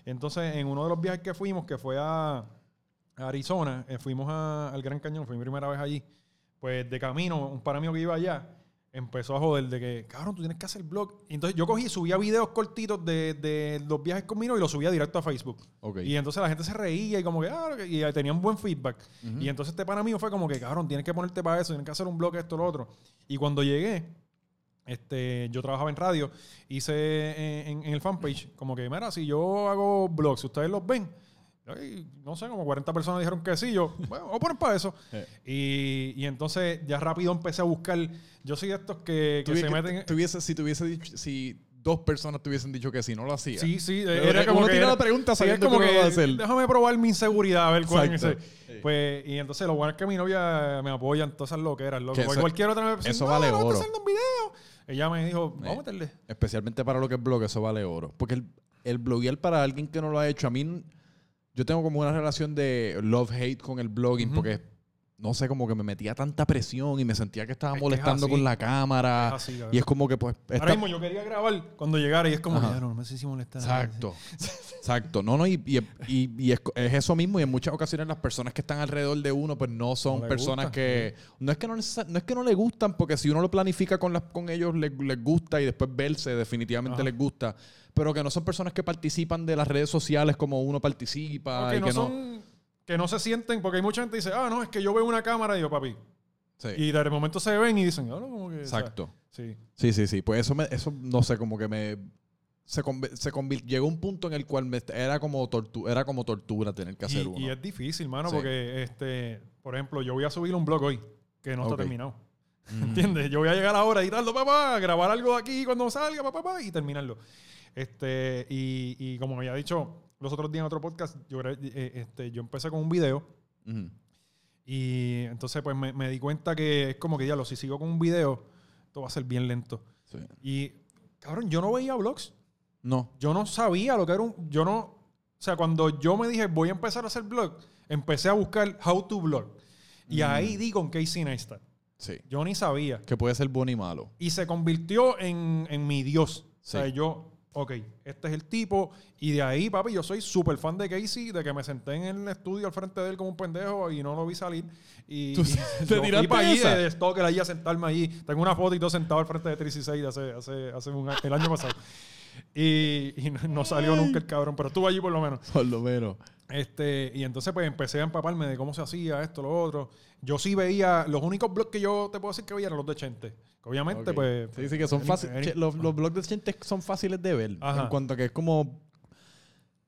Entonces, en uno de los viajes que fuimos, que fue a Arizona, eh, fuimos a- al Gran Cañón, fue mi primera vez allí. Pues de camino, un pana mío que iba allá, empezó a joder de que, cabrón, tú tienes que hacer blog. Y entonces yo cogí y subía videos cortitos de, de los viajes conmigo y los subía directo a Facebook. Ok. Y entonces la gente se reía y como que, ah, y tenía un buen feedback. Y entonces este pana mío fue como que, cabrón, tienes que ponerte para eso, tienes que hacer un blog, esto, lo otro. Y cuando llegué, este, yo trabajaba en radio, hice en, en el fanpage, como que, mira, si yo hago blogs, ustedes los ven. No sé, como 40 personas dijeron que sí. Yo, *laughs* bueno, vamos a poner para eso. Y, y entonces ya rápido empecé a buscar. Yo soy de estos que, se que meten. tuviese- si tuviese dicho, si dos personas te hubiesen dicho que sí, no lo hacía. Sí, sí, era como uno que la pregunta sí, sabiendo como que uno que lo va a hacer. déjame probar mi inseguridad a ver cuál es. Sí. Pues, y entonces lo bueno es que mi novia me apoya en todas esas loqueras, loco. Que Porque eso- cualquier otra decía, eso vale no, oro. un video. Ella me dijo, vamos a Eh. meterle. Especialmente para lo que es blog, eso vale oro. Porque el, el bloguear para alguien que no lo ha hecho, a mí, yo tengo como una relación de love-hate con el blogging, porque no sé, como que me metía tanta presión y me sentía que estaba Es molestando con la cámara. Es así, cabrón. y es como que, pues. Ahora mismo yo quería grabar cuando llegara y es como, Ajá. que, "Ah, no, no sé si molestar. Exacto. Exacto. No, no, y, y- y- y es, es eso mismo. Y en muchas ocasiones las personas que están alrededor de uno, pues no son No personas gusta, que. No es que no, no es que no le gustan, porque si uno lo planifica con, las, con ellos, les, les gusta y después verse, definitivamente Ajá. les gusta. Pero que no son personas que participan de las redes sociales como uno participa. O que y no que no. son, que no se sienten, porque hay mucha gente que dice, ah, no, es que yo veo una cámara y yo, papi. Sí. Y de momento se ven y dicen, ah, no, como que. o sea, Exacto. sí. Sí, sí, sí. Pues eso, me, eso no sé, como que me. Se, se llegó un punto en el cual me- era, como tortu- era como tortura tener que hacer Y, uno. y es difícil, mano, Sí. porque, este, por ejemplo, yo voy a subir un blog hoy que no está terminado. Mm. *laughs* ¿Entiendes? Yo voy a llegar ahora, editarlo, papá, grabar algo de aquí cuando salga, papá, papá, y terminarlo. Este, y, y como había dicho los otros días en otro podcast, yo, eh, este, yo empecé con un video y entonces pues me, me di cuenta que es como que, diablo, si sigo con un video, esto va a ser bien lento. Sí. Y, cabrón, yo no veía vlogs. No. Yo no sabía lo que era un... Yo no... O sea, cuando yo me dije, voy a empezar a hacer blog, empecé a buscar how to blog. Y Mm. ahí di con Casey Neistat. Sí. Yo ni sabía. Que puede ser bueno y malo. Y se convirtió en, en mi Dios. Sí. O sea, yo, ok, este es el tipo. Y de ahí, papi, yo soy súper fan de Casey, de que me senté en el estudio al frente de él como un pendejo y no lo vi salir. Y, *laughs* ¿Tú y te yo para allí de, de stalker allí a sentarme allí. Tengo una foto y todo sentado al frente de 316 de hace, hace, hace un, el año pasado. Y, y no, no salió nunca el cabrón, pero estuvo allí por lo menos. Por lo menos. Este, y entonces pues empecé a empaparme de cómo se hacía esto, lo otro. Yo sí veía, los únicos blogs que yo te puedo decir que veía eran los de Chente. Obviamente pues... Sí, sí, que son fáciles. Los, los blogs de Chente son fáciles de ver. Ajá. En cuanto a que es como.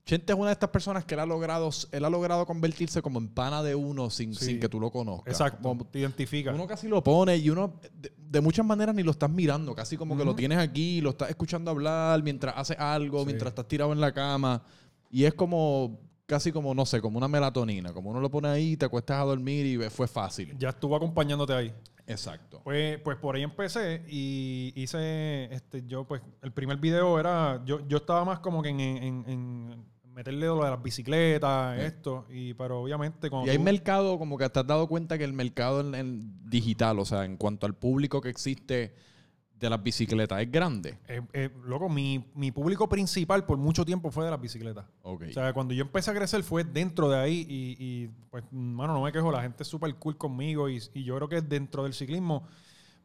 Chente es una de estas personas que él ha logrado, él ha logrado convertirse como en pana de uno sin, Sí. sin que tú lo conozcas. Exacto, Como te identifica. uno casi lo pone y uno de, de muchas maneras ni lo estás mirando, casi como que lo tienes aquí, lo estás escuchando hablar mientras haces algo, Sí. mientras estás tirado en la cama. Y es como, casi como, no sé, como una melatonina. Como uno lo pone ahí, te acuestas a dormir y fue fácil. Ya estuvo acompañándote ahí. Exacto. Pues, pues por ahí empecé y hice, este, yo pues, el primer video era, yo, yo estaba más como que en, en- en meterle lo de las bicicletas, Sí. esto, y pero obviamente cuando Y hay tú- mercado, como que te has dado cuenta que el mercado en, en digital, o sea, en cuanto al público que existe de las bicicletas, es grande. eh, eh, loco, mi, mi público principal por mucho tiempo fue de las bicicletas. Ok. O sea, cuando yo empecé a crecer fue dentro de ahí y, y, pues, mano, no me quejo, la gente es súper cool conmigo y, y yo creo que dentro del ciclismo,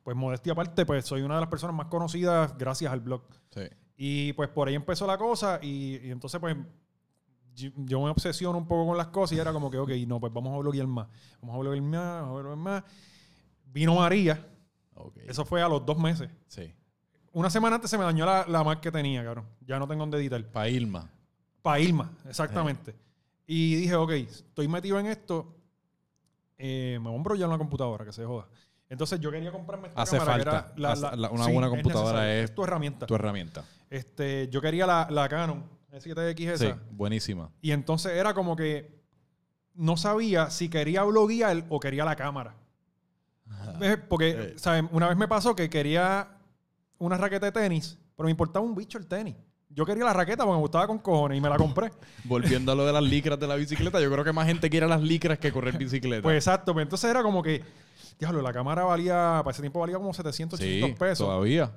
pues modestia aparte, pues soy una de las personas más conocidas gracias al blog. sí. Y pues por ahí empezó la cosa y, y entonces pues yo, me obsesiono un poco con las cosas y era como que, ok, no, pues vamos a bloguear más, vamos a bloguear más, vamos a bloguear más. Vino María, Eso fue a los dos meses. Sí. Una semana antes se me dañó la, la Mac que tenía, cabrón. Ya no tengo donde editar. Para Irma. Para Irma, exactamente. Y dije, ok, estoy metido en esto. eh, me voy a embrollar en la computadora, que se joda. Entonces yo quería comprarme esta Hace cámara que falta. era la- Hace- la- la- una sí, buena computadora necesario. es tu herramienta. Tu herramienta. Este, yo quería la, la Canon E7X esa. Sí, buenísima. Y entonces era como que no sabía si quería bloguear o quería la cámara. ¿Ves? Porque, Eh. ¿sabes? Una vez me pasó que quería una raqueta de tenis, pero me importaba un bicho el tenis. Yo quería la raqueta porque me gustaba con cojones y me la compré. *laughs* Volviendo a lo de las licras de la bicicleta, yo creo que más gente quiere las licras que correr bicicleta. Pues exacto, pues entonces era como que, diablo, la cámara valía, para ese tiempo valía como 700, sí, 800 pesos. todavía.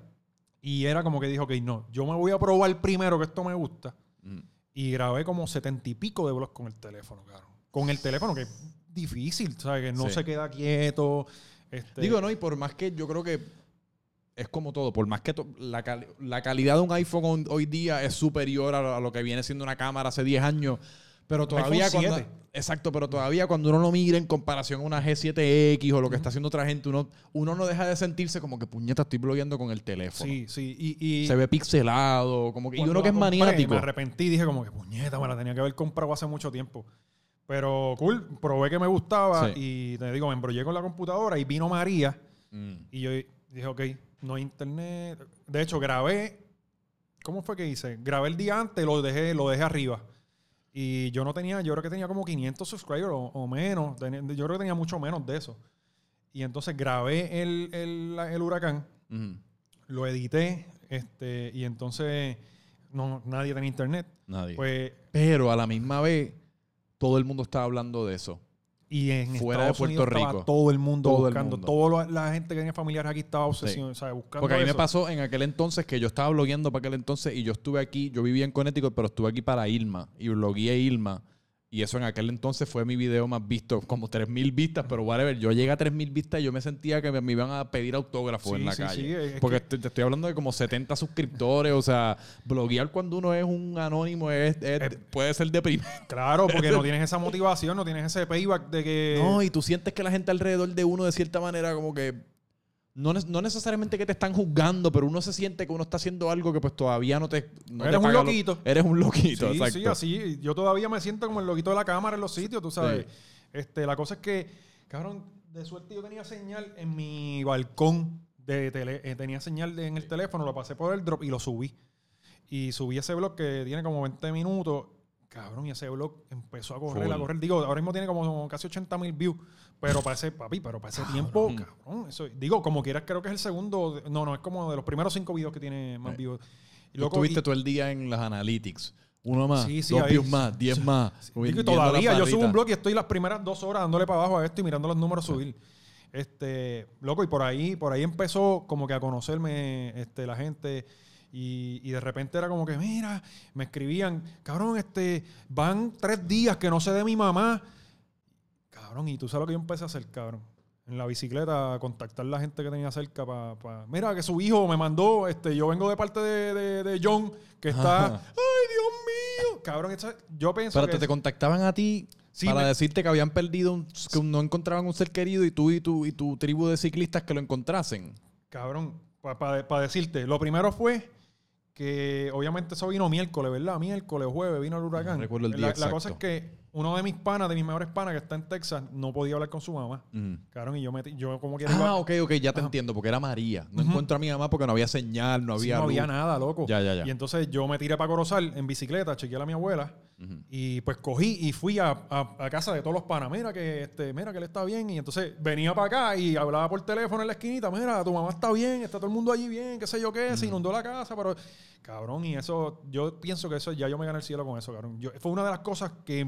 Y era como que dijo, ok, no, yo me voy a probar primero que esto me gusta. Mm. Y grabé como setenta y pico de blogs con el teléfono, claro. Con el teléfono, que es difícil, ¿sabes? Que no Sí. se queda quieto. Este, Digo, no, y por más que yo creo que es como todo. Por más que la, cal- la calidad de un iPhone hoy- día es superior a lo, que viene siendo una cámara hace 10 años. Pero todavía cuando, 7. Exacto, pero todavía cuando uno lo mira en comparación a una G7X o lo que está haciendo otra gente, uno, uno no deja de sentirse como que puñeta, estoy blogueando con el teléfono. Sí, sí. Y, y Se ve pixelado, como que, y uno que es compré, maniático. Me arrepentí dije como que puñeta, me la tenía que haber comprado hace mucho tiempo. Pero cool, probé que me gustaba y te digo, me embrollé con la computadora y vino María Mm. y yo dije, ok, no hay internet. De hecho, grabé, ¿cómo fue que hice? Grabé el día antes, lo dejé, lo dejé arriba. Y yo no tenía, yo creo que tenía como 500 subscribers o, o menos. Yo creo que tenía mucho menos de eso. Y entonces grabé el, el, el huracán Mm. lo edité este, y entonces no, nadie tenía internet. Nadie. Pues, Pero a la misma vez, todo el mundo estaba hablando de eso. y en Fuera de Puerto Unidos Rico. todo el mundo Todo el buscando. mundo. Toda la, gente que tenía familiares aquí estaba obsesionada, Sí. o sea, buscando Porque a mí me pasó en aquel entonces que yo estaba blogueando para aquel entonces y yo estuve aquí, yo vivía en Connecticut, pero estuve aquí para Ilma y blogueé Ilma. Y eso en aquel entonces fue mi video más visto, como 3.000 vistas, pero whatever. Yo llegué a 3.000 vistas y yo me sentía que me, me iban a pedir autógrafos Sí, en la sí, calle. sí, es Porque que- te, estoy hablando de como 70 suscriptores, o sea, bloguear cuando uno es un anónimo es, es- Eh, puede ser deprimente. Claro, porque *laughs* no tienes esa motivación, no tienes ese payback de que... No, y tú sientes que la gente alrededor de uno de cierta manera como que no, no necesariamente que te están juzgando, pero uno se siente que uno está haciendo algo que pues todavía no te no Eres te un lo- loquito. eres un loquito, Sí, exacto. sí, así. Yo todavía me siento como el loquito de la cámara en los sitios, tú sabes. Sí. Este, la cosa es que, cabrón, de suerte yo tenía señal en mi balcón de tele, eh, tenía señal de- en el teléfono, lo pasé por el drop y lo subí. Y subí ese blog que tiene como 20 minutos. Cabrón, y ese blog empezó a correr, Full. a correr. Digo, ahora mismo tiene como casi 80 mil views. Pero para ese, papi, pero para ese tiempo, cabrón, eso, digo, como quieras, creo que es el segundo. No, no, es como de los primeros cinco videos que tiene más Eh. views. Y todo el día en las analytics. Uno más, Sí, sí, dos views más, diez más. Digo, y viendo todavía yo subo un blog y estoy las primeras dos horas dándole para abajo a esto y mirando los números subir. Este, loco, y por ahí, por ahí empezó como que a conocerme este, la gente. Y, y de repente era como que, mira, me escribían, cabrón, este, van tres días que no sé de mi mamá. Cabrón, y tú sabes lo que yo empecé a hacer, cabrón. En la bicicleta, a contactar a la gente que tenía cerca para... mira, que su hijo me mandó, este, yo vengo de parte de, de- de John, que está... Ajá. ¡Ay, Dios mío! Cabrón, esa- yo pienso Pero que... te, te contactaban a ti Sí, para me- decirte que habían perdido, un- que no encontraban un ser querido y tú y tu, y tu tribu de ciclistas que lo encontrasen. Cabrón, para decirte, lo primero fue que obviamente eso vino miércoles, ¿verdad? Miércoles, jueves, vino el huracán. No recuerdo el día la, la cosa es que uno de mis panas, de mis mejores panas que está en Texas, no podía hablar con su mamá. Ujú. Cabrón, y yo, metí, yo como quiera Ah, iba- ok, ok, ya te Ajá. entiendo, porque era María. No encuentro a mi mamá porque no había señal, no Sí, había no había nada, loco. Ya, ya, ya. Y entonces yo me tiré para Corozal en bicicleta, chequeé a mi abuela Y pues cogí y fui a, a- a casa de todos los panas. Mira que este, mira que él está bien. Y entonces venía para acá y hablaba por teléfono en la esquinita. Mira, tu mamá está bien, está todo el mundo allí bien, qué sé yo qué, se inundó la casa, pero cabrón, y eso, yo pienso que eso ya yo me gané el cielo con eso, cabrón. Yo- fue una de las cosas que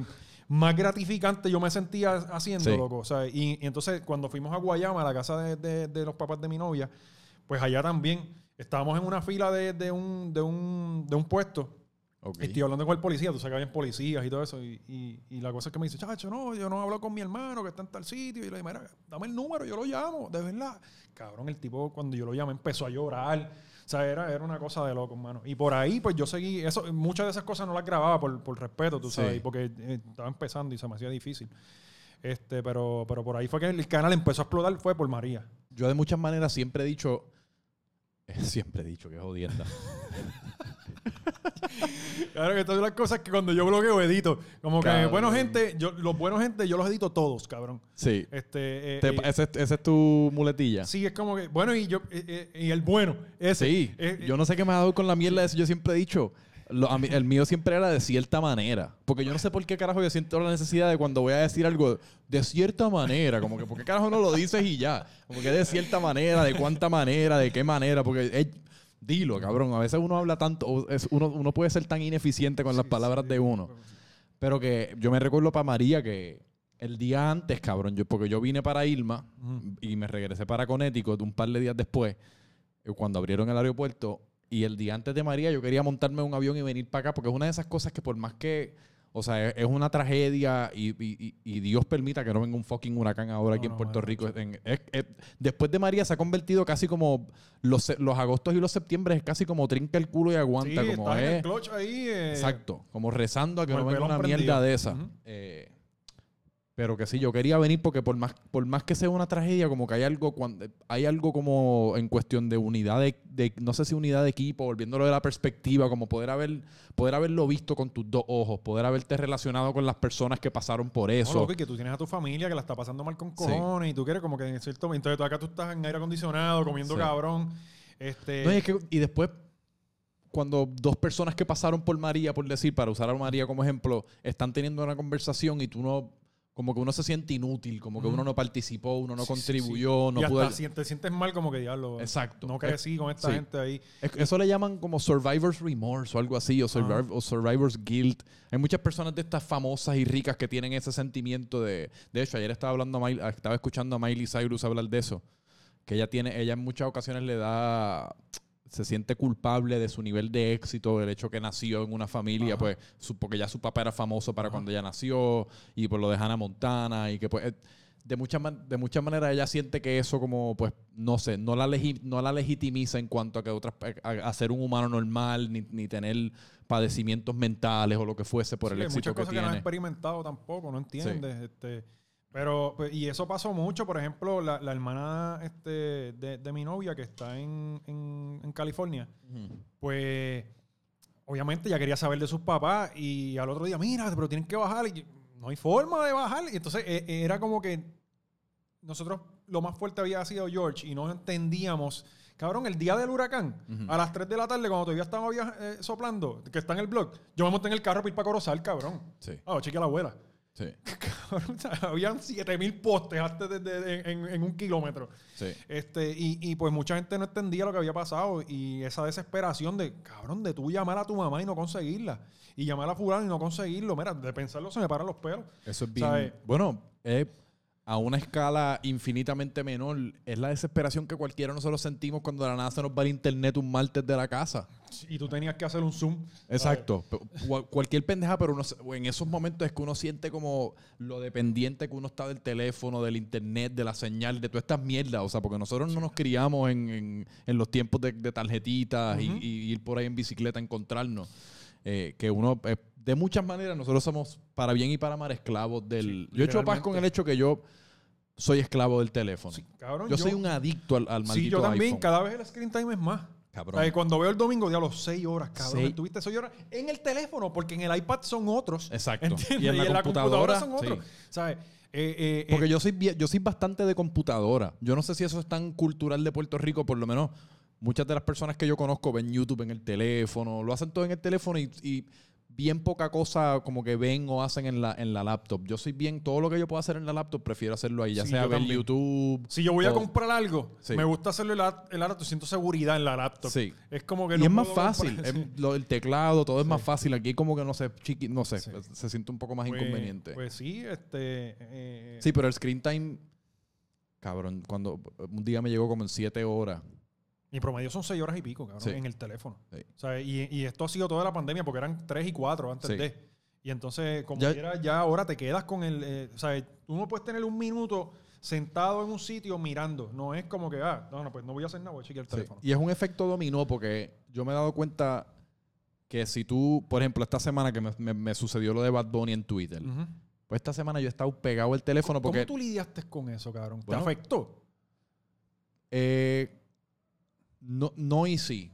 más gratificante yo me sentía haciendo, Sí. loco. O sea, y, y entonces cuando fuimos a Guayama, a la casa de, de- de los papás de mi novia, pues allá también estábamos en una fila de, de un, de, un, de un puesto. Ok. Estoy hablando con el policía, tú sabes que habían policías y todo eso. Y, y- y la cosa es que me dice, chacho, no, yo no hablo con mi hermano que está en tal sitio. Y le digo, mira, dame el número, yo lo llamo, de verdad. Cabrón, el tipo cuando yo lo llamé empezó a llorar. O sea, era, era una cosa de loco, hermano. Y por ahí, pues yo seguí, eso, muchas de esas cosas no las grababa por, por respeto, tú Sí. sabes, porque eh, estaba empezando y se me hacía difícil. Este, pero, pero por ahí fue que el canal empezó a explotar, fue por María. Yo de muchas maneras siempre he dicho, *laughs* siempre he dicho que jodienda. *laughs* Claro que son las cosas que cuando yo bloqueo edito. Como que, Cabrón. bueno, gente, yo, los buenos gente, yo los edito todos, cabrón. Sí. Este, eh, Te- eh, ese, ese es tu muletilla. Sí, es como que, bueno, y yo, eh, y el bueno, ese. Sí, yo no sé qué me ha dado con la mierda de eso. Yo siempre he dicho, lo- a mí- el mío siempre era de cierta manera. Porque yo no sé por qué carajo yo siento la necesidad de cuando voy a decir algo de cierta manera. Como que, ¿por qué carajo no lo dices y ya? Como que de cierta manera, de cuánta manera, de qué manera. Porque, eh, dilo, cabrón. A veces uno habla tanto, es- uno, uno puede ser tan ineficiente con las palabras de uno. Pero que yo me recuerdo para María que el día antes, cabrón, yo, porque yo vine para Ilma Ujú. y me regresé para Connecticut un par de días después, eh, cuando abrieron el aeropuerto. Y el día antes de María yo quería montarme un avión y venir para acá, porque es una de esas cosas que por más que O sea, es, es una tragedia y, y- y- y Dios permita que no venga un fucking huracán ahora aquí en no, Puerto Rico. En- es- es- después de María se ha convertido casi como los, los agostos y los septiembre es casi como trinca el culo y Sí, aguanta. como estás en el es, clutch ahí. eh, exacto, como rezando a que no venga una mierda de esa. Eh, pero que sí, yo quería venir porque por más, por más que sea una tragedia, como que hay algo, cuando, hay algo como en cuestión de unidad de, de- no sé si unidad de equipo, volviéndolo de la perspectiva, como poder haber, poder haberlo visto con tus dos ojos, poder haberte relacionado con las personas que pasaron por No, eso. loco, y que tú tienes a tu familia que la está pasando mal con Sí. cojones y tú quieres como que en cierto momento acá tú estás en aire acondicionado comiendo Sí. cabrón este No, y, es que- y después, cuando dos personas que pasaron por María, por decir, para usar a María como ejemplo, están teniendo una conversación y tú no, como que uno se siente inútil, como que uno no participó, uno no Sí, sí, sí. contribuyó, y no hasta pudo... si- te sientes mal como que diablo Exacto. no crecí con esta gente ahí Es- Eso le llaman como Survivor's Remorse o algo así, o, Surviv- o Survivor's Guilt. Hay muchas personas de estas famosas y ricas que tienen ese sentimiento de... De hecho, ayer estaba hablando a Miley- estaba escuchando a Miley Cyrus hablar de eso. Que ella tiene, ella en muchas ocasiones le da... Se siente culpable de su nivel de éxito, del hecho que nació en una familia, Ajá. pues, su- porque ya su papá era famoso para Ajá. cuando ella nació, y por lo de Hannah Montana, y que pues... eh, de muchas de muchas maneras ella siente que eso como pues no sé no la legi- no la legitimiza en cuanto a que otras a, a ser un humano normal ni, ni tener padecimientos mentales o lo que fuese por Sí, el hay éxito muchas que cosas que no tiene experimentado tampoco no entiendes este pero pues, y eso pasó mucho por ejemplo la, la hermana este de, de mi novia que está en, en, en California pues obviamente ya quería saber de sus papás y al otro día, mira, pero tienen que bajar y no hay forma de bajar. Y entonces eh, eh, era como que nosotros lo más fuerte había sido George y no entendíamos. Cabrón, el día del huracán, a las 3 de la tarde, cuando todavía estaba eh, soplando, que está en el blog, yo me monté en el carro para ir para Corozal, cabrón. sí Ah, chequea la abuela. Sí *laughs* habían 7000 postes antes de- de- en, en un kilómetro. sí Este, y, y pues mucha gente no entendía lo que había pasado y esa desesperación de, cabrón, de tú llamar a tu mamá y no conseguirla. Y llamar a fulano y no conseguirlo. Mira, de pensarlo se me paran los pelos. eso es bien bueno eh, a una escala infinitamente menor es la desesperación que cualquiera de nosotros sentimos cuando de la nada se nos va el internet un martes de la casa Y tú tenías que hacer un zoom. Exacto. Cualquier pendeja, pero uno, en esos momentos es que uno siente como lo dependiente que uno está del teléfono, del internet, de la señal, de todas estas mierdas. O sea, porque nosotros no nos criamos en, en- en los tiempos de, de tarjetitas y, ir por ahí en bicicleta a encontrarnos. Eh, que uno, eh, de muchas maneras, nosotros somos para bien y para mal esclavos del... Sí, yo he hecho paz con el hecho que yo soy esclavo del teléfono. Sí, cabrón, yo, soy un adicto al, al maldito Sí, yo también. iPhone. Cada vez el screen time es más. Cabrón. Cuando veo el domingo, ya los 6 horas, cabrón. Seis. Estuviste 6 horas en el teléfono, porque en el iPad son otros. Exacto. ¿Entiendes? Y en la computadora, son otros. sí. ¿Sabes? Eh, eh, Porque eh, yo soy yo soy bastante de computadora. Yo no sé si eso es tan cultural de Puerto Rico, por lo menos muchas de las personas que yo conozco ven YouTube en el teléfono, lo hacen todo en el teléfono y, y bien poca cosa como que ven o hacen en la, en la laptop. Yo soy bien, todo lo que yo puedo hacer en la laptop prefiero hacerlo ahí, ya Sí, sea ver también. YouTube. Si yo voy a comprar algo, Sí. me gusta hacerlo en la, en la laptop, siento seguridad en la laptop. Sí. Es como que Y no es más fácil, *laughs* lo- el teclado, todo es más fácil. Aquí como que no sé, chiqui, no sé, se siente un poco más Pues- inconveniente. Pues sí, este. eh, Sí, pero el screen time, cabrón, cuando un día me llegó como en siete horas. Mi promedio son 6 horas y pico, cabrón, Sí. en el teléfono. Sí. O sea, y, y esto ha sido toda la pandemia porque eran 3 y 4 antes Sí. de. Y entonces, como Ya- quiera, ya ahora te quedas con el. eh, o sea, tú no puedes tener un minuto sentado en un sitio mirando. No es como que, ah, no, no, pues no voy a hacer nada, voy a chequear el teléfono. Y es un efecto dominó porque yo me he dado cuenta que si tú, por ejemplo, esta semana que me, me- me sucedió lo de Bad Bunny en Twitter, pues esta semana yo he estado pegado al teléfono ¿Cómo porque tú lidiaste con eso, cabrón? ¿Te Bueno, afectó? eh, no, no y sí.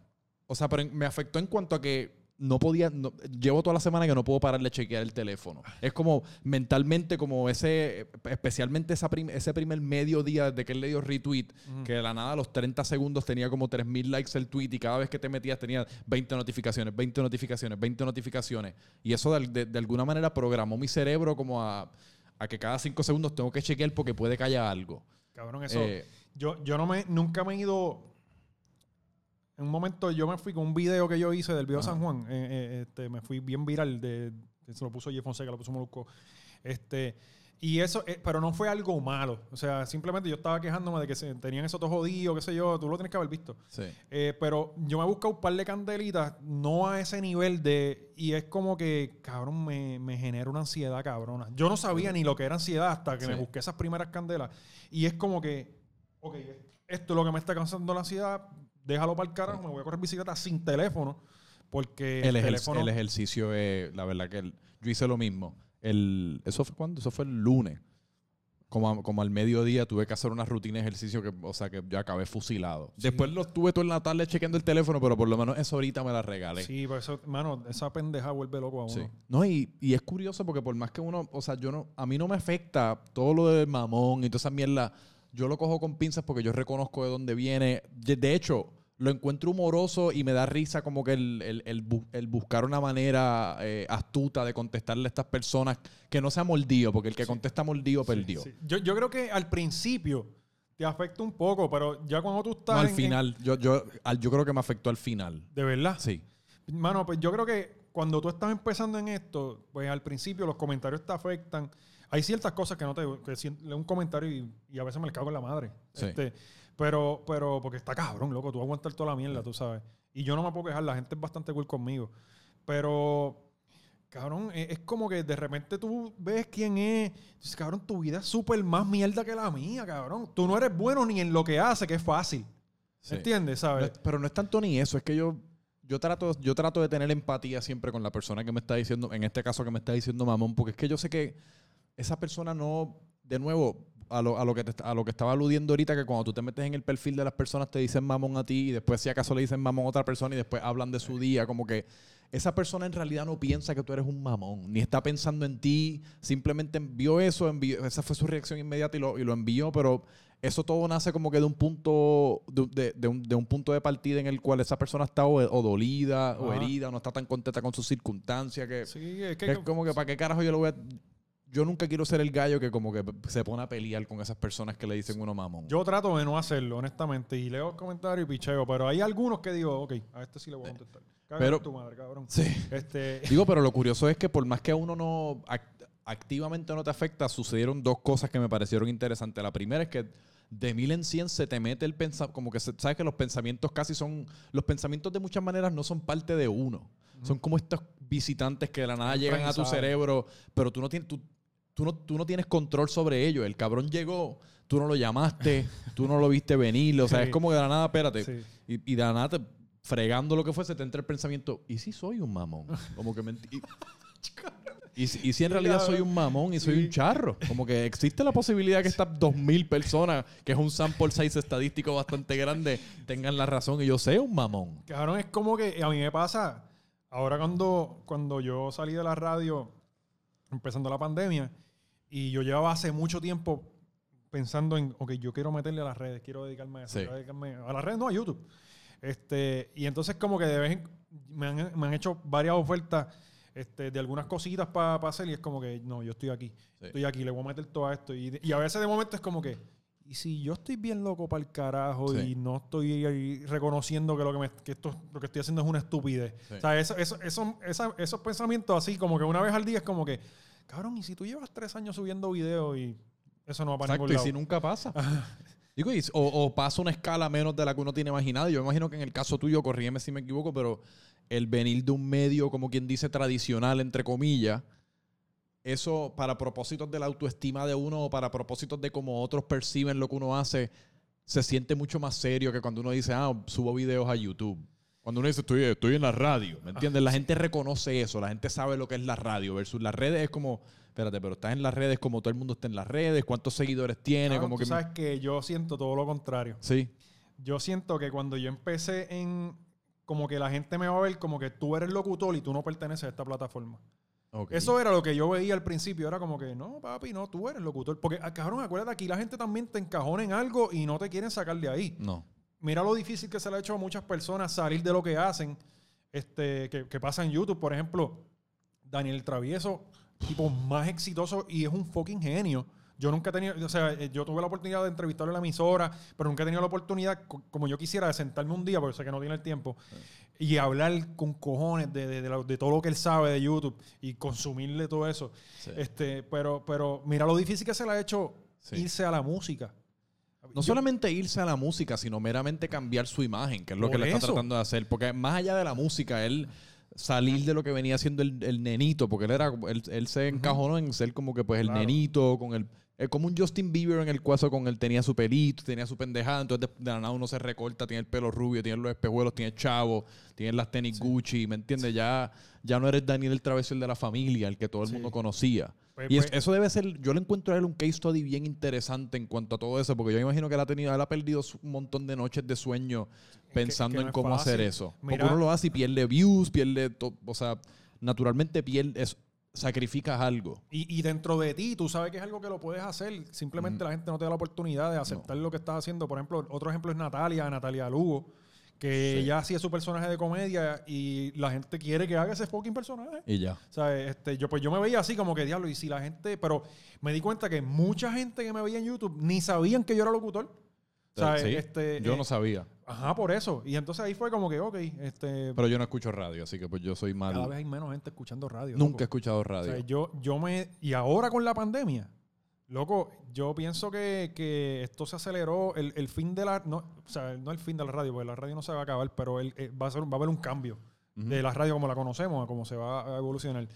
O sea, pero me afectó en cuanto a que no podía, no- llevo toda la semana que no puedo parar de chequear el teléfono. Es como mentalmente, como ese, especialmente esa prim- ese primer mediodía de que él le dio retweet, que de la nada a los 30 segundos tenía como 3000 likes el tweet y cada vez que te metías tenía 20 notificaciones, 20 notificaciones, 20 notificaciones. Y eso de, de- de alguna manera programó mi cerebro como a, a que cada 5 segundos tengo que chequear porque puede que haya algo. Cabrón, eso. Eh, Yo, yo no me, nunca me he ido. En un momento yo me fui con un video que yo hice del video Ajá. San Juan. eh, eh, este, me fui bien viral. De, se lo puso Jeff Fonseca, lo puso Molusco. Este, Y eso, eh, pero no fue algo malo. O sea, simplemente yo estaba quejándome de que se, tenían eso todo jodido, qué sé yo. Tú lo tienes que haber visto. Sí. Eh, pero yo me he buscado un par de candelitas, no a ese nivel de. Y es como que, cabrón, me, me genera una ansiedad cabrona. Yo no sabía ni lo que era ansiedad hasta que Sí. me busqué esas primeras candelas. Y es como que, ok, esto es lo que me está causando la ansiedad. Déjalo para el carajo, me voy a correr bicicleta sin teléfono. Porque El, ejer- teléfono. el ejercicio es, la verdad que el- yo hice lo mismo. El, ¿Eso fue cuando? Eso fue el lunes. Como, a- como al mediodía tuve que hacer una rutina de ejercicio que, o sea, que yo acabé fusilado. Después lo estuve todo en la tarde chequeando el teléfono, pero por lo menos eso ahorita me la regalé. Sí, pero eso, mano, esa pendeja vuelve loco a uno. Sí. No, y, y es curioso porque por más que uno, o sea, yo no, a mí no me afecta todo lo del mamón y toda esa mierda. Yo lo cojo con pinzas porque yo reconozco de dónde viene. De hecho, lo encuentro humoroso y me da risa como que el, el- el bu- el buscar una manera eh, astuta de contestarle a estas personas que no sea mordido, porque el que contesta mordido perdió. Sí. Yo, yo creo que al principio te afecta un poco, pero ya cuando tú estás. No, al en- en- final, yo, yo, al- yo creo que me afectó al final. de verdad. Sí. Mano, pues yo creo que cuando tú estás empezando en esto, pues al principio los comentarios te afectan. Hay ciertas cosas que no te... Que un comentario y, y a veces me le cago en la madre. Sí. Este, pero, pero, porque está cabrón, loco. Tú aguantar toda la mierda, tú sabes. Y yo no me puedo quejar. La gente es bastante cool conmigo. Pero... Cabrón, es, es como que de repente tú ves quién es. Dices, cabrón, tu vida es súper más mierda que la mía, cabrón. Tú no eres bueno ni en lo que hace, que es fácil. Sí. ¿Entiendes? ¿Sabes? es- pero no es tanto ni eso, es que yo, yo, trato, yo trato de tener empatía siempre con la persona que me está diciendo, en este caso que me está diciendo mamón, porque es que yo sé que esa persona no, de nuevo, a lo, a lo que te- a lo que estaba aludiendo ahorita, que cuando tú te metes en el perfil de las personas te dicen mamón a ti y después si acaso le dicen mamón a otra persona y después hablan de su día, como que esa persona en realidad no piensa que tú eres un mamón, ni está pensando en ti, simplemente envió eso, envió, esa fue su reacción inmediata y lo, y lo envió, pero eso todo nace como que de un punto de, de- de un, de un punto de partida en el cual esa persona está o, o dolida o herida o no está tan contenta con sus circunstancias que, Sí, es que... que es como que para qué carajo yo lo voy a yo nunca quiero ser el gallo que como que se pone a pelear con esas personas que le dicen uno mamón. Yo trato de no hacerlo, honestamente, y leo comentarios y picheo, pero hay algunos que digo, ok, a este sí le voy a contestar. Cágate Pero- tu madre, cabrón. sí. Este, *laughs* Digo, pero lo curioso es que por más que a uno no act- activamente no te afecta, sucedieron dos cosas que me parecieron interesantes. La primera es que de mil en cien se te mete el pensamiento, como que se- sabes que los pensamientos casi son, los pensamientos de muchas maneras no son parte de uno. Son como estos visitantes que de la nada llegan a tu cerebro, pero tú no tienes, tú, tú no, tú no tienes control sobre ellos. El cabrón llegó, tú no lo llamaste, *laughs* tú no lo viste venir. O sea, Sí. es como de la nada, espérate. Sí. Y, y de la nada, te- fregando lo que fuese, te entra el pensamiento, ¿y si soy un mamón? Como que menti- y, y, si- y si en realidad soy un mamón y soy Sí. un charro. Como que existe la posibilidad que estas 2.000 personas, que es un sample size estadístico bastante grande, tengan la razón y yo sea un mamón. cabrón, es como que a mí me pasa, ahora cuando, cuando yo salí de la radio, empezando la pandemia, y yo llevaba hace mucho tiempo pensando en, ok, yo quiero meterle a las redes, quiero dedicarme a eso, Sí. quiero dedicarme a las redes, no a YouTube. Este, y entonces como que de vez en, me, han, me han hecho varias ofertas este, de algunas cositas para hacer y es como que, no, yo estoy aquí, Sí. estoy aquí, le voy a meter todo esto. Y, y a veces de momento es como que, y si yo estoy bien loco para el carajo Sí. y no estoy ahí reconociendo que lo que, me- que esto, lo que estoy haciendo es una estupidez. O sea, eso, eso, eso- esa- esos pensamientos así, como que una vez al día es como que, cabrón, y si tú llevas tres años subiendo videos y eso no va para Exacto, ningún y lado. si nunca pasa. Digo, y- o, o pasa una escala menos de la que uno tiene imaginado. Yo me imagino que en el caso tuyo, corrígeme si me equivoco, pero el venir de un medio, como quien dice, tradicional, entre comillas, eso para propósitos de la autoestima de uno o para propósitos de cómo otros perciben lo que uno hace, se siente mucho más serio que cuando uno dice, ah, subo videos a YouTube. Cuando uno dice, estoy, estoy en la radio, ¿me entiendes? La gente reconoce eso, la gente sabe lo que es la radio versus las redes es como, espérate, pero estás en las redes como todo el mundo está en las redes, cuántos seguidores tiene, Cabrón, como tú que... sabes que yo siento todo lo contrario. Sí, Yo siento que cuando yo empecé en... Como que la gente me va a ver como que tú eres locutor y tú no perteneces a esta plataforma. ok. Eso era lo que yo veía al principio. Era como que, no, papi, no, tú eres locutor. Porque, ah, cabrón, acuérdate, aquí la gente también te encajona en algo y no te quieren sacar de ahí. No. Mira lo difícil que se le ha hecho a muchas personas salir de lo que hacen, este, que, que pasa en YouTube. Por ejemplo, Daniel Travieso, tipo más exitoso y es un fucking genio. Yo nunca he tenido, o sea, eh, yo tuve la oportunidad de entrevistarlo en la emisora, pero nunca he tenido la oportunidad, co- como yo quisiera, de sentarme un día, porque sé que no tiene el tiempo, y hablar con cojones de, de- de lo- de todo lo que él sabe de YouTube y consumirle todo eso. Sí. Este, pero, pero mira lo difícil que se le ha hecho Sí. irse a la música. No Yo- solamente irse a la música, sino meramente cambiar su imagen, que es lo que él está tratando de hacer. Porque más allá de la música, él salir de lo que venía siendo el, el nenito, porque él era él, él se encajonó en ser como que pues el Claro. nenito, con el eh, como un Justin Bieber en el cuaso con él tenía su pelito, tenía su pendejada, entonces de, de la nada uno se recorta, tiene el pelo rubio, tiene los espejuelos, tiene chavo, tiene las tenis Gucci, ¿me entiendes? Ya, ya no eres Daniel el travieso el de la familia, el que todo el Sí. mundo conocía. Pues- y es- pues- eso debe ser, yo le encuentro a él un case study bien interesante en cuanto a todo eso, porque yo me imagino que él ha tenido, él ha perdido un montón de noches de sueño pensando que no en cómo fácil. hacer eso. Mira- porque uno lo hace y pierde views, pierde, to- o sea, naturalmente pierde, es- sacrificas algo. Y, y dentro de ti, tú sabes que es algo que lo puedes hacer. Simplemente la gente no te da la oportunidad de aceptar lo que estás haciendo. Por ejemplo, otro ejemplo es Natalia, Natalia Lugo, que Sí. ella hacía su personaje de comedia y la gente quiere que haga ese fucking personaje. Y ya. Este, yo, pues yo me veía así como que diablo, y si la gente, pero me di cuenta que mucha gente que me veía en YouTube ni sabían que yo era locutor. O sea, Sí, este, yo eh, no sabía. Ajá, por eso. Y entonces ahí fue como que, ok, este, Pero yo no escucho radio, así que pues yo soy mal. cada vez hay menos gente escuchando radio. Nunca loco. he escuchado O radio. sea, yo, yo me. Y ahora con la pandemia, loco, yo pienso que, que esto se aceleró. El, el fin de la. No, o sea, no el fin de la radio, porque la radio no se va a acabar, pero el- eh, va, a ser, va a haber un cambio de la radio como la conocemos, a cómo se va a evolucionar.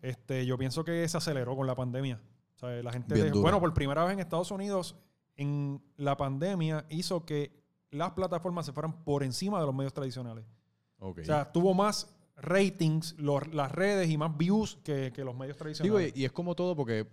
Este, yo pienso que se aceleró con la pandemia. O sea, la gente. Bien dejó- duro. bueno, por primera vez en Estados Unidos, en la pandemia hizo que las plataformas se fueran por encima de los medios tradicionales. O sea, tuvo más ratings los- las redes y más views que, que los medios tradicionales. y, y es como todo porque,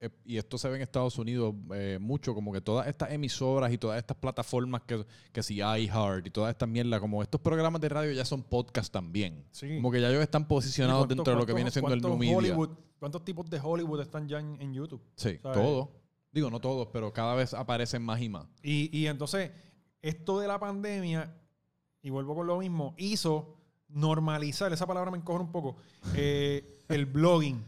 eh, y esto se ve en Estados Unidos eh, mucho, como que todas estas emisoras y todas estas plataformas que, que si iHeart y todas estas mierdas, como estos programas de radio ya son podcast también. Sí. Como que ya ellos están posicionados ¿Y cuántos- dentro de lo que viene siendo el new media. Hollywood- ¿Cuántos tipos de Hollywood están ya en, en YouTube? Sí, todos. Digo, no todos, pero cada vez aparecen más y más. Y, y entonces, esto de la pandemia, y vuelvo con lo mismo, hizo normalizar, esa palabra me encoge un poco, eh, *laughs* el blogging.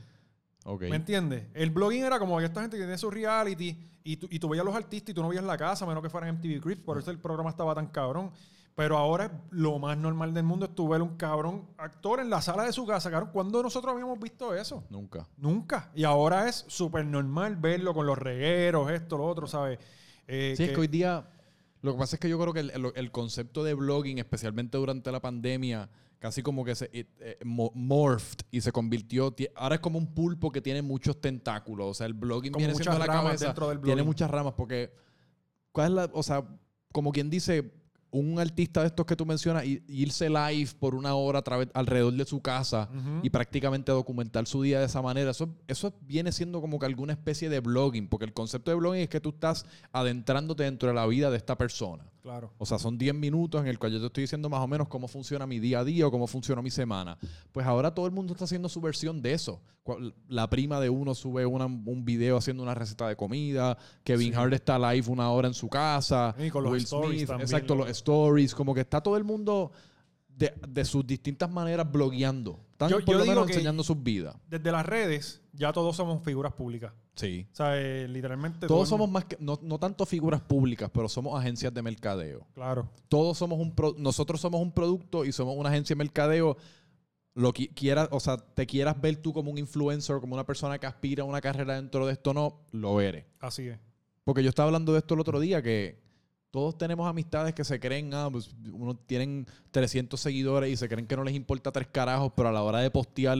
¿Me entiendes? El blogging era como esta gente que tiene su reality y tú, y tú veías los artistas y tú no veías la casa, a menos que fueran MTV Cribs, por eso el programa estaba tan cabrón. Pero ahora es lo más normal del mundo es tú ver un cabrón actor en la sala de su casa. Cabrón, ¿cuándo nosotros habíamos visto eso? Nunca. Nunca. Y ahora es súper normal verlo con los regueros, esto, lo otro, ¿sabes? Eh, Sí, es que hoy día. Lo que pasa es que yo creo que el, el- el concepto de blogging, especialmente durante la pandemia, casi como que se it- eh, mo- morphed y se convirtió. ti- Ahora es como un pulpo que tiene muchos tentáculos. O sea, el blogging Como viene muchas siendo la ramas cabeza. dentro del Tiene muchas ramas porque. ¿Cuál es la.? O sea, como quien dice. Un artista de estos que tú mencionas, y- irse live por una hora a través, alrededor de su casa y prácticamente documentar su día de esa manera. Eso, eso viene siendo como que alguna especie de blogging, porque el concepto de blogging es que tú estás adentrándote dentro de la vida de esta persona. Claro. O sea, son 10 minutos en el cual yo te estoy diciendo más o menos cómo funciona mi día a día o cómo funciona mi semana. Pues ahora todo el mundo está haciendo su versión de eso. La prima de uno sube una- un video haciendo una receta de comida. Kevin Hart está live una hora en su casa. Y con los Will stories Smith, también, exacto, ¿no? los stories. Como que está todo el mundo de, de sus distintas maneras blogueando. Están Yo- por yo lo menos enseñando sus vidas. Desde las redes, ya todos somos figuras públicas. Sí. O sea, eh, literalmente. todo Todos somos más que, no, no tanto figuras públicas, pero somos agencias de mercadeo. Claro. todos somos un pro- nosotros somos un producto y somos una agencia de mercadeo lo que quieras o sea te quieras ver tú como un influencer como una persona que aspira a una carrera dentro de esto no lo eres Así es. porque yo estaba hablando de esto el otro día que todos tenemos amistades que se creen ah, pues, uno tienen 300 seguidores y se creen que no les importa tres carajos pero a la hora de postear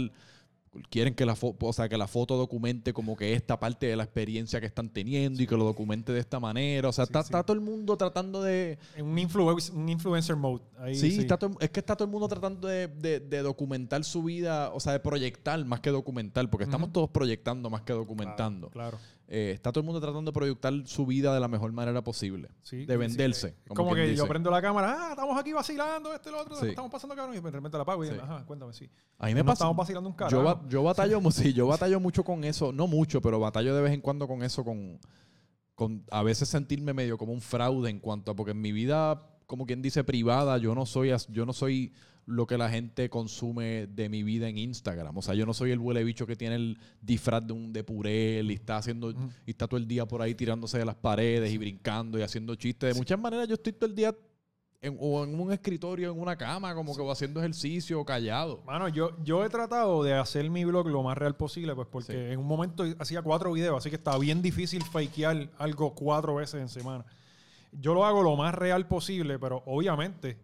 quieren que la, fo- o sea, que la foto documente como que esta parte de la experiencia que están teniendo y que lo documente de esta manera o sea Sí, está, sí. está todo el mundo tratando de En un, influ- un influencer mode. Ahí, Sí, Está todo- es que está todo el mundo tratando de, de- de documentar su vida, o sea, de proyectar más que documentar, porque estamos todos proyectando más que documentando. Claro. Eh, está todo el mundo tratando de proyectar su vida de la mejor manera posible. Sí, de venderse. sí. como que yo prendo la cámara, ah, estamos aquí vacilando, este y lo otro, estamos pasando cabrón, y de repente la apago y Sí. ajá, cuéntame, sí. A mí me pasa. estamos vacilando un carajo. Yo, yo batallo, *laughs* yo batallo mucho con eso. No mucho, pero batallo de vez en cuando con eso, con, con a veces sentirme medio como un fraude en cuanto a, porque en mi vida como quien dice, privada. Yo no soy, yo no soy lo que la gente consume de mi vida en Instagram. O sea, yo no soy el huele bicho que tiene el disfraz de un de purel y está haciendo, y está todo el día por ahí tirándose de las paredes y brincando y haciendo chistes. De muchas maneras, yo estoy todo el día en, o en un escritorio, en una cama, como que o haciendo ejercicio, callado. Mano, yo, yo he tratado de hacer mi blog lo más real posible, pues porque Sí. en un momento hacía cuatro videos, así que estaba bien difícil fakear algo cuatro veces en semana. Yo lo hago lo más real posible, pero obviamente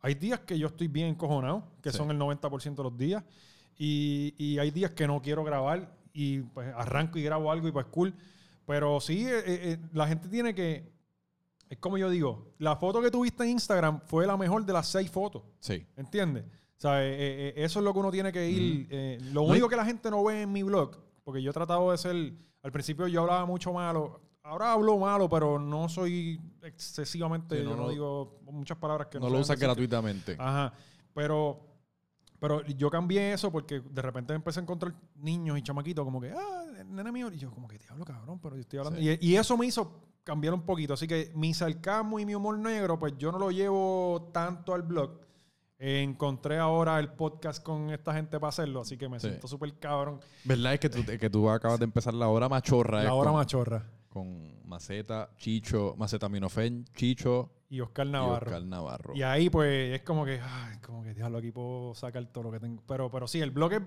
hay días que yo estoy bien encojonado, que Sí. son el 90% de los días, y, y hay días que no quiero grabar y pues arranco y grabo algo y pues cool. Pero sí, eh, eh, la gente tiene que, es como yo digo, la foto que tuviste en Instagram fue la mejor de las seis fotos. Sí. ¿Entiendes? O sea, eh, eh, eh, eso es lo que uno tiene que ir. eh, lo único que la gente no ve en mi blog, porque yo he tratado de ser. Al principio yo hablaba mucho malo. Ahora hablo malo, pero no soy excesivamente. No, yo no, no- digo muchas palabras que No no, lo usas gratuitamente. Ajá. Pero. Pero yo cambié eso porque de repente empecé a encontrar niños y chamaquitos como que, ah, nene mío. Y yo, como que te hablo, cabrón, pero yo estoy hablando. Sí. Y, y eso me hizo cambiar un poquito. Así que mi sarcasmo y mi humor negro, pues yo no lo llevo tanto al blog. Eh, encontré ahora el podcast con esta gente para hacerlo, así que me Sí. siento súper cabrón. ¿Verdad? Es que tú, que tú acabas de empezar la hora machorra. La hora machorra. Con Maceta, Chicho, Maceta Minofen, Chicho Y Oscar y Navarro. Oscar Navarro. Y ahí pues es como que, ay, como que diablo, aquí puedo sacar todo lo que tengo. Pero, pero sí, el blog es-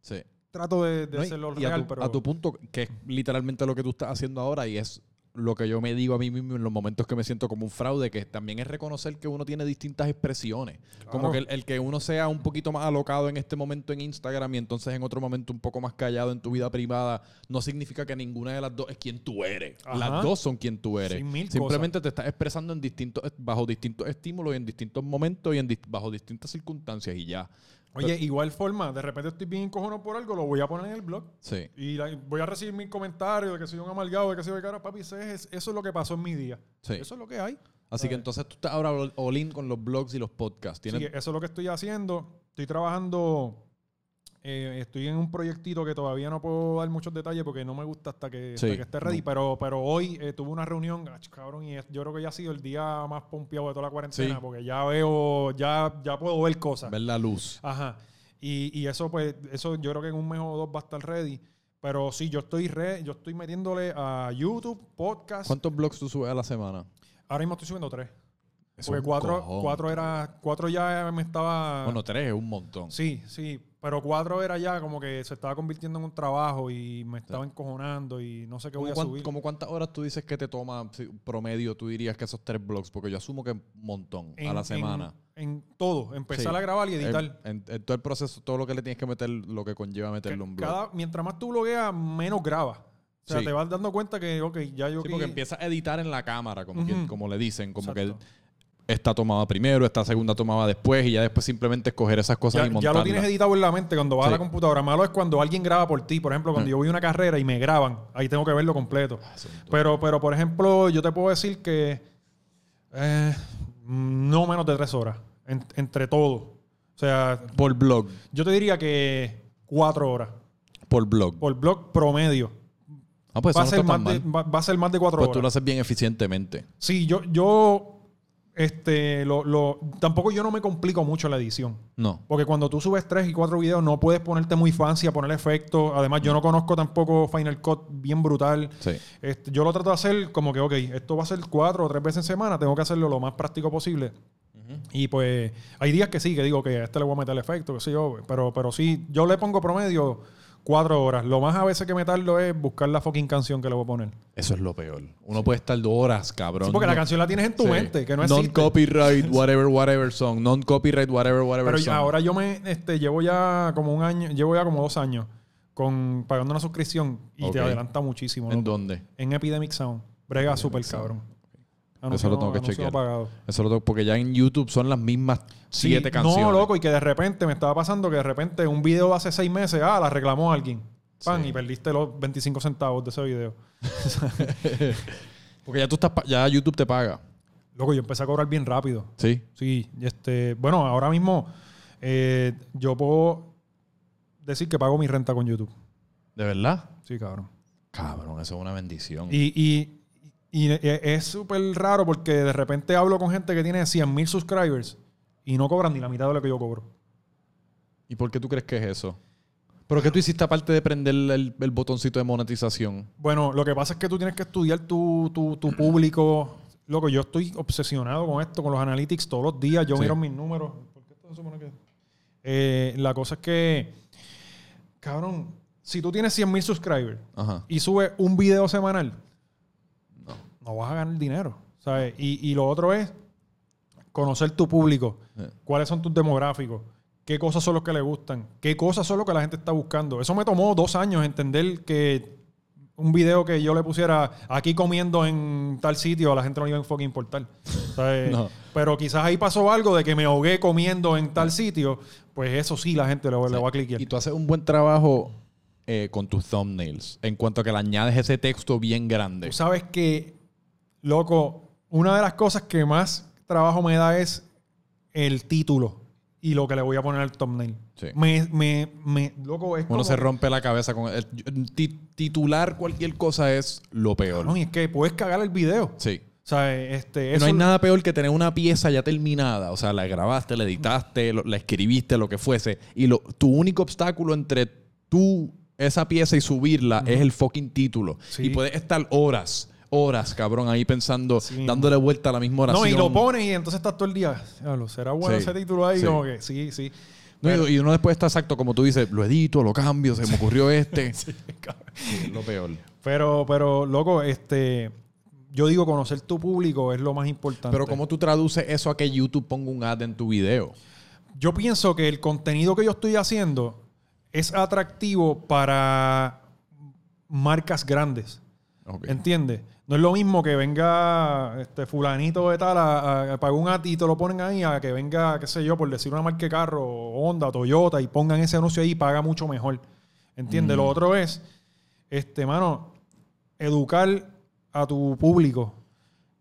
Sí. trato de, de No, y- hacerlo y a real, tu, pero... a tu punto, que es literalmente lo que tú estás haciendo ahora y es lo que yo me digo a mí mismo en los momentos que me siento como un fraude, que también es reconocer que uno tiene distintas expresiones. Como que el, el que uno sea un poquito más alocado en este momento en Instagram y entonces en otro momento un poco más callado en tu vida privada, no significa que ninguna de las dos es quien tú eres. Ajá. Las dos son quien tú eres. Sí, Simplemente te estás expresando en distintos, bajo distintos estímulos y en distintos momentos y en bajo distintas circunstancias y ya. Oye, igual forma, de repente estoy bien encojonado por algo, lo voy a poner en el blog. Sí. Y la- voy a recibir mis comentarios de que soy un amalgado, de que soy de cara, papi, ese es- eso es lo que pasó en mi día. Sí. Eso es lo que hay. Así que entonces tú estás ahora all- in con los blogs y los podcasts. Sí, Tienes, eso es lo que estoy haciendo. Estoy trabajando, eh, estoy en un proyectito que todavía no puedo dar muchos detalles porque no me gusta hasta que, hasta Sí, que esté ready. no. Pero, pero hoy eh, tuve una reunión, ach, cabrón, y es- yo creo que ya ha sido el día más pompeado de toda la cuarentena Sí. porque ya veo, ya, ya puedo ver cosas. ver la luz. Ajá. Y, y eso, pues, eso yo creo que en un mes o dos va a estar ready. Pero sí, yo estoy re, yo estoy metiéndole a YouTube, podcast. ¿Cuántos blogs tú subes a la semana? Ahora mismo estoy subiendo tres. Eso Porque cuatro, cojón. cuatro era, cuatro ya me estaba. Bueno, tres es un montón. sí, sí. Pero cuatro era ya como que se estaba convirtiendo en un trabajo y me estaba encojonando y no sé qué voy ¿Cómo, a cuán- subir. cómo cuántas horas tú dices que te toma si, promedio, tú dirías que esos tres blogs? Porque yo asumo que un montón a la semana. En, en todo. Empezar Sí. a grabar y editar. en- en todo el proceso, todo lo que le tienes que meter, lo que conlleva meterle un blog. Cada, mientras más tú blogueas, menos grabas. O sea, Sí. te vas dando cuenta que, ok, ya yo Sí, aquí- porque empiezas a editar en la cámara, como, que- como le dicen, como Exacto. que esta tomaba primero, esta segunda tomaba después y ya después simplemente escoger esas cosas Ya, y ya montarlas. lo tienes editado en la mente cuando vas a la computadora. Malo es cuando alguien graba por ti. Por ejemplo, cuando yo voy a una carrera y me graban, ahí tengo que verlo completo. Ah, Pero, pero por ejemplo, yo te puedo decir que eh, no menos de tres horas en- entre todo. O sea, Por blog, yo te diría que cuatro horas por blog. por blog promedio. ah, pues va, a eso ser no más de, va, va a ser más de cuatro Pues horas. tú lo haces bien eficientemente. Sí, yo, yo este, lo, lo- tampoco yo no me complico mucho la edición. No. Porque cuando tú subes tres y cuatro videos no puedes ponerte muy fancy a poner efectos. Además, yo no conozco tampoco Final Cut bien brutal. Sí. Este, yo lo trato de hacer como que, ok, esto va a ser cuatro o tres veces en semana, tengo que hacerlo lo más práctico posible. Y pues hay días que sí, que digo que a este le voy a meter el efecto, qué sé yo. Pero, pero sí, yo le pongo promedio cuatro horas. Lo más a veces que me tardo es buscar la fucking canción que le voy a poner. Eso es lo peor. Uno puede estar dos horas, cabrón. Sí, porque la canción la tienes en tu Sí. mente, que no existe. Non-copyright, *laughs* whatever, whatever song. Non-copyright, whatever, whatever Pero song. ya- ahora yo me este, llevo ya como un año, llevo ya como dos años con pagando una suscripción y te adelanta muchísimo. ¿En dónde? En Epidemic Sound. Brega súper Sound. cabrón. Eso lo tengo que chequear. pagado. Eso lo tengo, porque ya en YouTube son las mismas Sí, siete canciones. No, loco, y que de repente me estaba pasando que de repente un video de hace seis meses, ah, la reclamó alguien. Pan, Sí. y perdiste los 25 centavos de ese video. *laughs* Porque ya tú estás, ya YouTube te paga. Loco, yo empecé a cobrar bien rápido. Sí. Sí, este, bueno, ahora mismo eh, yo puedo decir que pago mi renta con YouTube. ¿De verdad? Sí, cabrón. Cabrón, eso es una bendición. Y, y Y e- es súper raro porque de repente hablo con gente que tiene 100 mil subscribers y no cobran ni la mitad de lo que yo cobro. ¿Y por qué tú crees que es eso? ¿Pero qué tú hiciste aparte de prender el, el botoncito de monetización? Bueno, lo que pasa es que tú tienes que estudiar tu, tu, tu público. Loco, yo estoy obsesionado con esto, con los analytics todos los días. Yo Sí. miro mis números. ¿Por qué esto supone que.? Eh, la cosa es que, cabrón, si tú tienes 100 mil subscribers Ajá. y subes un video semanal, no, vas a ganar dinero. ¿sabes? Y, y lo otro es conocer tu público. Eh. ¿Cuáles son tus demográficos? ¿Qué cosas son los que le gustan? ¿Qué cosas son lo que la gente está buscando? Eso me tomó dos años entender que un video que yo le pusiera aquí comiendo en tal sitio a la gente no le iba a importar. ¿sabes? *laughs* No. Pero quizás ahí pasó algo de que me ahogué comiendo en tal sitio. Pues eso sí, la gente le, le va a cliquear. Y tú haces un buen trabajo eh, con tus thumbnails en cuanto a que le añades ese texto bien grande. Tú sabes que, loco, una de las cosas que más trabajo me da es el título y lo que le voy a poner al thumbnail. Sí. Me, me, me, loco, es Uno como- se rompe la cabeza con el, ti- titular cualquier cosa es lo peor. No, y es que puedes cagar el video. Sí. O sea, este, eso no hay nada peor que tener una pieza ya terminada. O sea, la grabaste, la editaste, lo- la escribiste, lo que fuese. Y lo, tu único obstáculo entre tú, esa pieza y subirla es el fucking título. Sí. Y puedes estar horas, horas, cabrón, ahí pensando, Sí. dándole vuelta a la misma oración. No, y lo pones y entonces estás todo el día. "Diablo, ¿Será bueno Sí. ese título ahí? Sí. Como que sí, sí. No, y- Pero- y uno después está exacto, como tú dices, lo edito, lo cambio, se me ocurrió este. *laughs* Sí, lo peor. pero, pero, loco, este. Yo digo, conocer tu público es lo más importante. Pero ¿cómo tú traduces eso a que YouTube ponga un ad en tu video? Yo pienso que el contenido que yo estoy haciendo es atractivo para marcas grandes. Ok. ¿Entiendes? No es lo mismo que venga este fulanito de tal a, pagar un ATI y te lo ponen ahí a que venga, qué sé yo, por decir una marca de carro, Honda, Toyota, y pongan ese anuncio ahí y paga mucho mejor. ¿Entiendes? Lo otro es, este, mano, educar a tu público.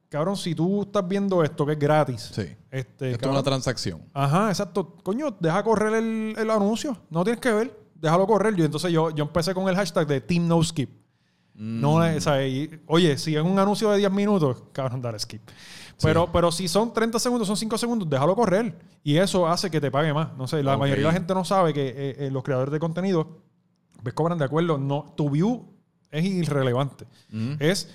Cabrón, si tú estás viendo esto que es gratis, Sí. este, Esto es una transacción. Ajá, exacto. Coño, deja correr el, el anuncio. No tienes que ver. Déjalo correr. Yo, entonces yo, yo empecé con el hashtag de Team No Skip. No, eh, o sea, y- oye, si es un anuncio de 10 minutos, cabrón, dale skip. Pero, pero si son 30 segundos, son 5 segundos, déjalo correr. Y eso hace que te pague más. No sé, la mayoría de la gente no sabe que eh, eh, los creadores de contenido pues cobran de acuerdo. No, tu view es irrelevante. Mm. Es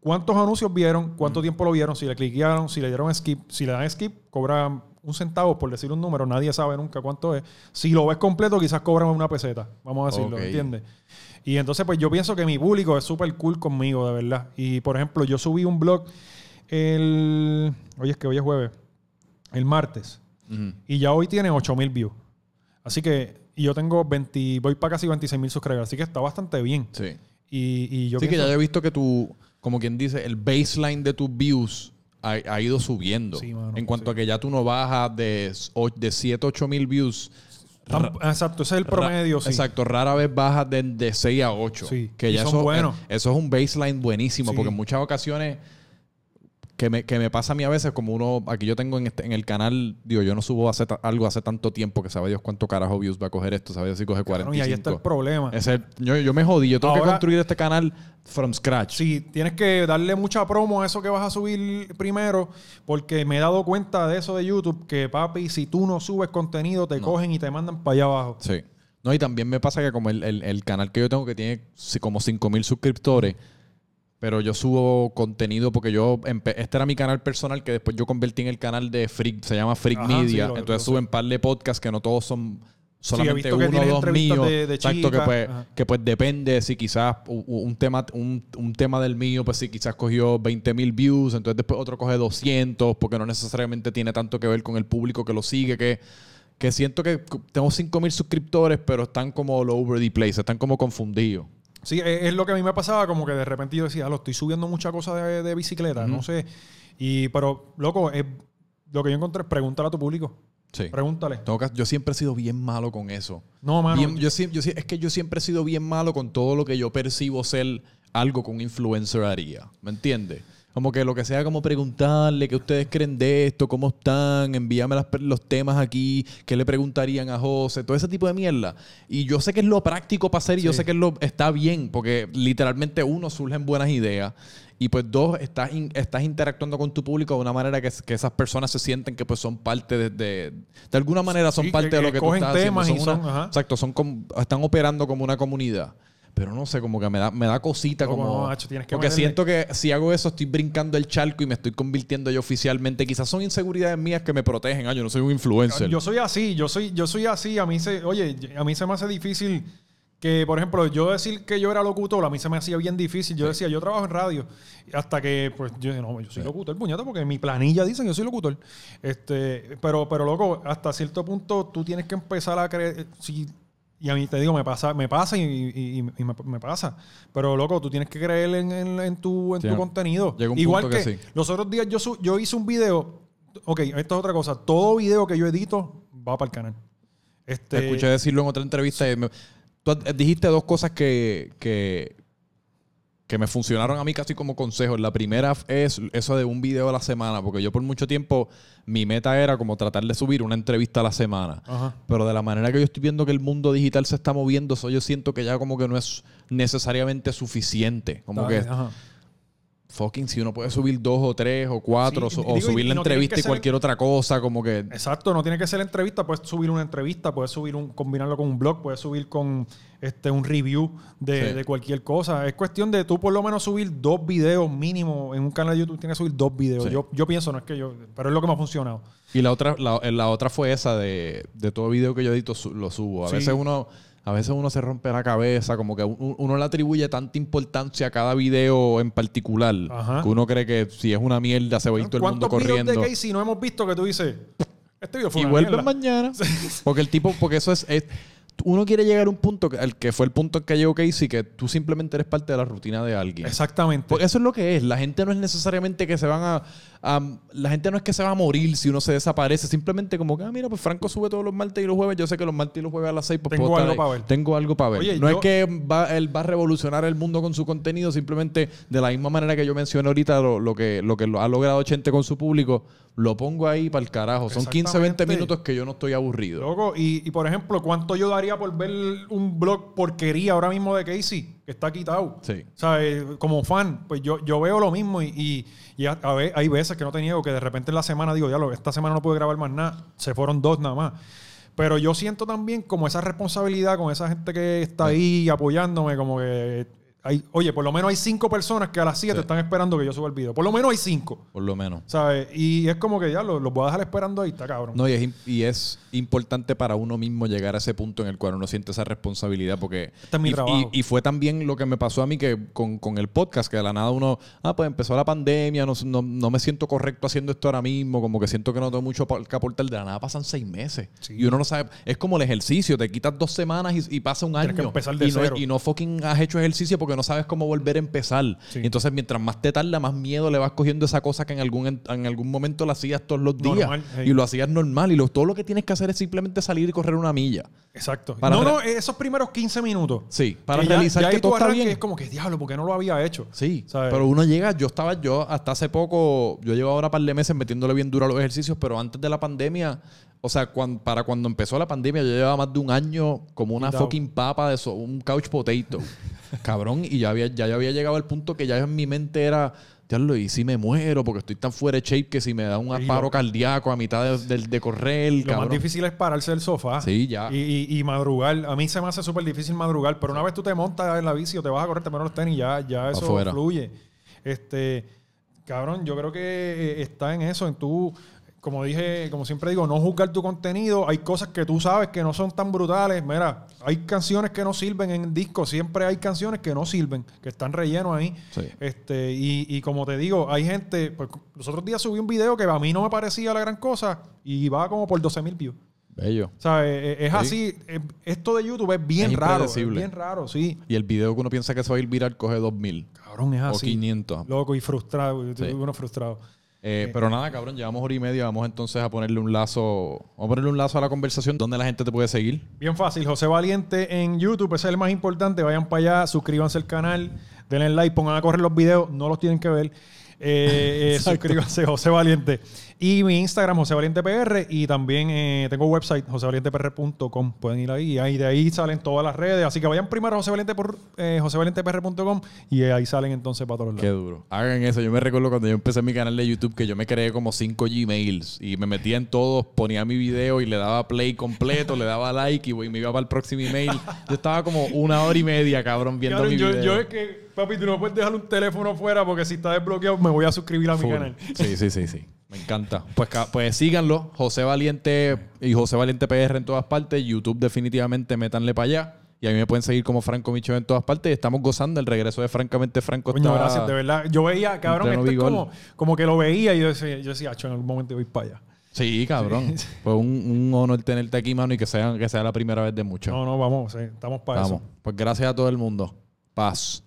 cuántos anuncios vieron, cuánto tiempo lo vieron, si le cliquearon, si le dieron skip. Si le dan skip, cobran un centavo por decir un número. Nadie sabe nunca cuánto es. Si lo ves completo, quizás cobran una peseta. Vamos a decirlo, Ok. ¿entiendes? Y entonces, pues yo pienso que mi público es súper cool conmigo, de verdad. Y por ejemplo, yo subí un blog el. Oye, es que hoy es jueves. El martes. Y ya hoy tiene 8000 views. Así que. Y yo tengo 20. Voy para casi 26 mil subscribers. Así que está bastante bien. Sí. Y, y yo sí, que ya he visto que tu, como quien dice, el baseline de tus views ha, ha ido subiendo. Sí, mano, en cuanto sí. a que ya tú no bajas de, de 7, 8 mil views. Exacto, ese es el promedio, Ra- sí. Exacto, rara vez bajas de, de 6 a 8. Sí, Que y ya son eso, buenos. eso es un baseline buenísimo, Sí. porque en muchas ocasiones que me, que me pasa a mí a veces, como uno, aquí yo tengo en, este- en el canal, digo, yo no subo hace algo hace tanto tiempo que sabe Dios cuánto carajo views va a coger esto, sabe Dios si coge 45. Cabrón, y ahí está el problema. Ese- yo, yo me jodí, yo tengo que construir este canal from scratch. Sí, tienes que darle mucha promo a eso que vas a subir primero, porque me he dado cuenta de eso de YouTube, que papi, si tú no subes contenido, te cogen y te mandan para allá abajo. Sí. No, y también me pasa que como el, el- el canal que yo tengo que tiene como 5000 suscriptores, pero yo subo contenido porque yo este era mi canal personal que después yo convertí en el canal de Freak, se llama Freak Ajá, Media, sí, entonces suben un par de podcasts que no todos son solamente uno o dos míos. de- de Exacto, que pues, ajá. que pues depende si quizás un tema, un, un tema del mío, pues si quizás cogió 20 mil views, entonces después otro coge 200, porque no necesariamente tiene tanto que ver con el público que lo sigue, que, que siento que tengo 5 mil suscriptores, pero están como all over the place, están como confundidos. Sí, es, es lo que a mí me pasaba, como que de repente yo decía, "Ah, lo estoy subiendo mucha cosa de, de bicicleta, no sé. Y, pero, loco, es, lo que yo encontré es pregúntale a tu público. Sí. Pregúntale. Que- yo siempre he sido bien malo con eso. No, mano. Bien- yo, es que yo siempre he sido bien malo con todo lo que yo percibo ser algo que un influencer haría. ¿Me entiendes? Como que lo que sea, como preguntarle qué ustedes creen de esto, cómo están, envíame las los temas aquí, qué le preguntarían a José, todo ese tipo de mierda. Y yo sé que es lo práctico para hacer y yo Sí. sé que es lo, está bien, porque literalmente uno, surgen buenas ideas. Y pues dos, estás, in- estás interactuando con tu público de una manera que, que esas personas se sienten que pues son parte de... De, de alguna manera son Sí, parte que- de lo que que tú estás haciendo. temas y Son una- son-. Exacto, son como- están operando como una comunidad. Pero no sé, como que me da, me da cosita Loco, como... no, macho, tienes que porque meterle- siento que si hago eso estoy brincando el charco y me estoy convirtiendo yo oficialmente. Quizás son inseguridades mías que me protegen. Ah, yo no soy un influencer. Yo soy así, yo soy, yo soy así. A mí se, oye, a mí se me hace difícil que, por ejemplo, yo decir que yo era locutor, a mí se me hacía bien difícil. Yo decía, yo trabajo en radio. Hasta que, pues, yo no, yo soy locutor, puñeta, porque en mi planilla dicen que yo soy locutor. Este, pero, pero loco, hasta cierto punto tú tienes que empezar a creer. Si, y a mí te digo, me pasa, me pasa y, y- y- y me, me pasa. Pero loco, tú tienes que creer en, en- en tu, en Sí, tu contenido. llega un Igual punto que, que sí. los otros días yo, su- yo hice un video. Ok, esto es otra cosa. Todo video que yo edito va para el canal. Este, Te escuché decirlo en otra entrevista. y me- tú dijiste dos cosas que, que, que me funcionaron a mí casi como consejos. La primera es eso de un video a la semana, porque yo por mucho tiempo mi meta era como tratar de subir una entrevista a la semana. Ajá. Pero de la manera que yo estoy viendo que el mundo digital se está moviendo, eso yo siento que ya como que no es necesariamente suficiente. Como Dale, que ajá. Fucking si uno puede subir dos o tres o cuatro Sí, o digo, subir la no entrevista y ser- cualquier otra cosa, como que Exacto, no tiene que ser entrevista, puedes subir una entrevista, puedes subir un, combinarlo con un blog, puedes subir con este un review de, Sí. de cualquier cosa. Es cuestión de tú por lo menos subir dos videos mínimo en un canal de YouTube, tienes que subir dos videos. Sí. Yo, yo pienso, no es que yo, pero es lo que me ha funcionado. Y la otra, la, la otra fue esa de, de todo video que yo edito, su- lo subo. A veces uno, a veces uno se rompe la cabeza, como que un- uno le atribuye tanta importancia a cada video en particular, Ajá. que uno cree que si es una mierda se va a ir todo el mundo ¿Cuántos videos corriendo. de Casey no hemos visto que tú dices, este video fue Y una vuelven mierda"? mañana. *laughs* Porque el tipo, porque eso es, es- uno quiere llegar a un punto, el que fue el punto en que llegó Casey, que tú simplemente eres parte de la rutina de alguien. Exactamente. Porque eso es lo que es. La gente no es necesariamente que se van a, a- La gente no es que se va a morir si uno se desaparece. Simplemente como que, ah, mira, pues Franco sube todos los martes y los jueves. Yo sé que los martes y los jueves a las 6 pues Tengo algo para ver. Tengo algo para ver. Oye, no yo- es que va, él va a revolucionar el mundo con su contenido. Simplemente de la misma manera que yo mencioné ahorita lo, lo que, lo que ha logrado Chente con su público, lo pongo ahí para el carajo. Son 15, 20 Exactamente. minutos que yo no estoy aburrido. Loco, y, y por ejemplo, ¿cuánto yo daría por ver un blog porquería ahora mismo de Casey? Que está quitado. Sí. O sea, eh, como fan, pues yo, yo veo lo mismo y, y, y a, a ve- hay veces que no te niego que de repente en la semana digo, ya lo, esta semana no puedo grabar más nada. Se fueron dos nada más. Pero yo siento también como esa responsabilidad con esa gente que está ahí apoyándome, como que hay, oye, por lo menos hay cinco personas que a las 7 Sí. están esperando que yo suba el video. Por lo menos hay cinco. Por lo menos. ¿Sabes? Y es como que ya los los voy a dejar esperando ahí, está cabrón. No, y es, y es importante para uno mismo llegar a ese punto en el cual uno siente esa responsabilidad porque... Este es mi y, trabajo. y- y fue también lo que me pasó a mí que con, con el podcast, que de la nada uno, ah, pues empezó la pandemia, no, no, no me siento correcto haciendo esto ahora mismo, como que siento que no tengo mucho que aportar, de la nada pasan seis meses. Sí. Y uno no sabe, es como el ejercicio, te quitas dos semanas y, y pasa un Tienes año. que empezar de y, no, cero. y no fucking has hecho ejercicio porque no sabes cómo volver a empezar. Sí. Y entonces mientras más te tarda, más miedo le vas cogiendo esa cosa que en algún, en algún momento la hacías todos los días. Normal, hey. Y lo hacías normal. Y lo, todo lo que tienes que hacer es simplemente salir y correr una milla. Exacto. Para no, no, esos primeros 15 minutos. Sí, para Que realizar ya que todo está bien. Es como que, diablo, ¿por qué no lo había hecho? Sí, ¿Sabes? pero uno llega, yo estaba, yo hasta hace poco, yo llevo ahora un par de meses metiéndole bien duro a los ejercicios, pero antes de la pandemia, o sea, para cuando empezó la pandemia, yo llevaba más de un año como una fucking papa de eso, un couch potato. *laughs* Cabrón, y ya había, ya yo había llegado al punto que ya en mi mente era, diablo, y si me muero porque estoy tan fuera de shape que si me da un Sí, paro lo- cardíaco a mitad de, de- de correr, Lo cabrón. más difícil es pararse del sofá. Sí, ya. Y, y- y madrugar. A mí se me hace súper difícil madrugar, pero una vez tú te montas en la bici o te vas a correr, te pones los tenis, ya, ya eso Afuera. fluye. Este, cabrón, yo creo que eh, está en eso, en tú, como dije, como siempre digo, no juzgar tu contenido. Hay cosas que tú sabes que no son tan brutales. Mira, hay canciones que no sirven en discos, siempre hay canciones que no sirven, que están rellenos ahí. Sí. Este, y, y como te digo, hay gente, pues, los otros días subí un video que a mí no me parecía la gran cosa y va como por 12 mil views. Bello. O sea, eh, es, Sí. así. eh, Esto de YouTube es bien Es raro. Es bien raro, sí. Y el video que uno piensa que se va a ir viral coge 2000 Cabrón, es o así. 500. Loco y frustrado. Sí. Uno frustrado. Eh, pero nada, cabrón, llevamos hora y media. Vamos entonces a ponerle un lazo. Vamos a ponerle un lazo a la conversación. ¿Dónde la gente te puede seguir? Bien fácil. José Valiente en YouTube, ese es el más importante. Vayan para allá, suscríbanse al canal, denle like, pongan a correr los videos, no los tienen que ver. Eh, eh, *laughs* suscríbanse, José Valiente. Y mi Instagram, José Valiente PR. Y también eh, tengo website, josevalientepr.com. Pueden ir ahí. Y ahí de ahí salen todas las redes. Así que vayan primero a José Valiente por, eh, josevalientepr.com y ahí salen entonces para todos lados. Qué duro. Hagan eso. Yo me recuerdo cuando yo empecé mi canal de YouTube que yo me creé como cinco Gmails y me metía en todos, ponía mi video y le daba play completo, le daba like y me iba para el próximo email. Yo estaba como una hora y media, cabrón, viendo mi yo, video. yo es que, papi, tú no puedes dejar un teléfono fuera porque si está desbloqueado me voy a suscribir a mi canal. Sí, sí, sí, sí. Me encanta. Pues, pues síganlo. José Valiente y José Valiente PR en todas partes. YouTube definitivamente métanle para allá. Y a mí me pueden seguir como Franco Micho en todas partes. Y estamos gozando el regreso de Francamente Franco. Coño, gracias, de verdad. Yo veía, cabrón, esto es como, como que lo veía y yo decía, yo decía, "Acho, en algún momento voy para allá. Sí, cabrón. *laughs* Fue un, un honor tenerte aquí, mano, y que sea, que sea la primera vez de muchos. No, no, vamos, sí, estamos para Vamos. eso. Pues gracias a todo el mundo. Paz.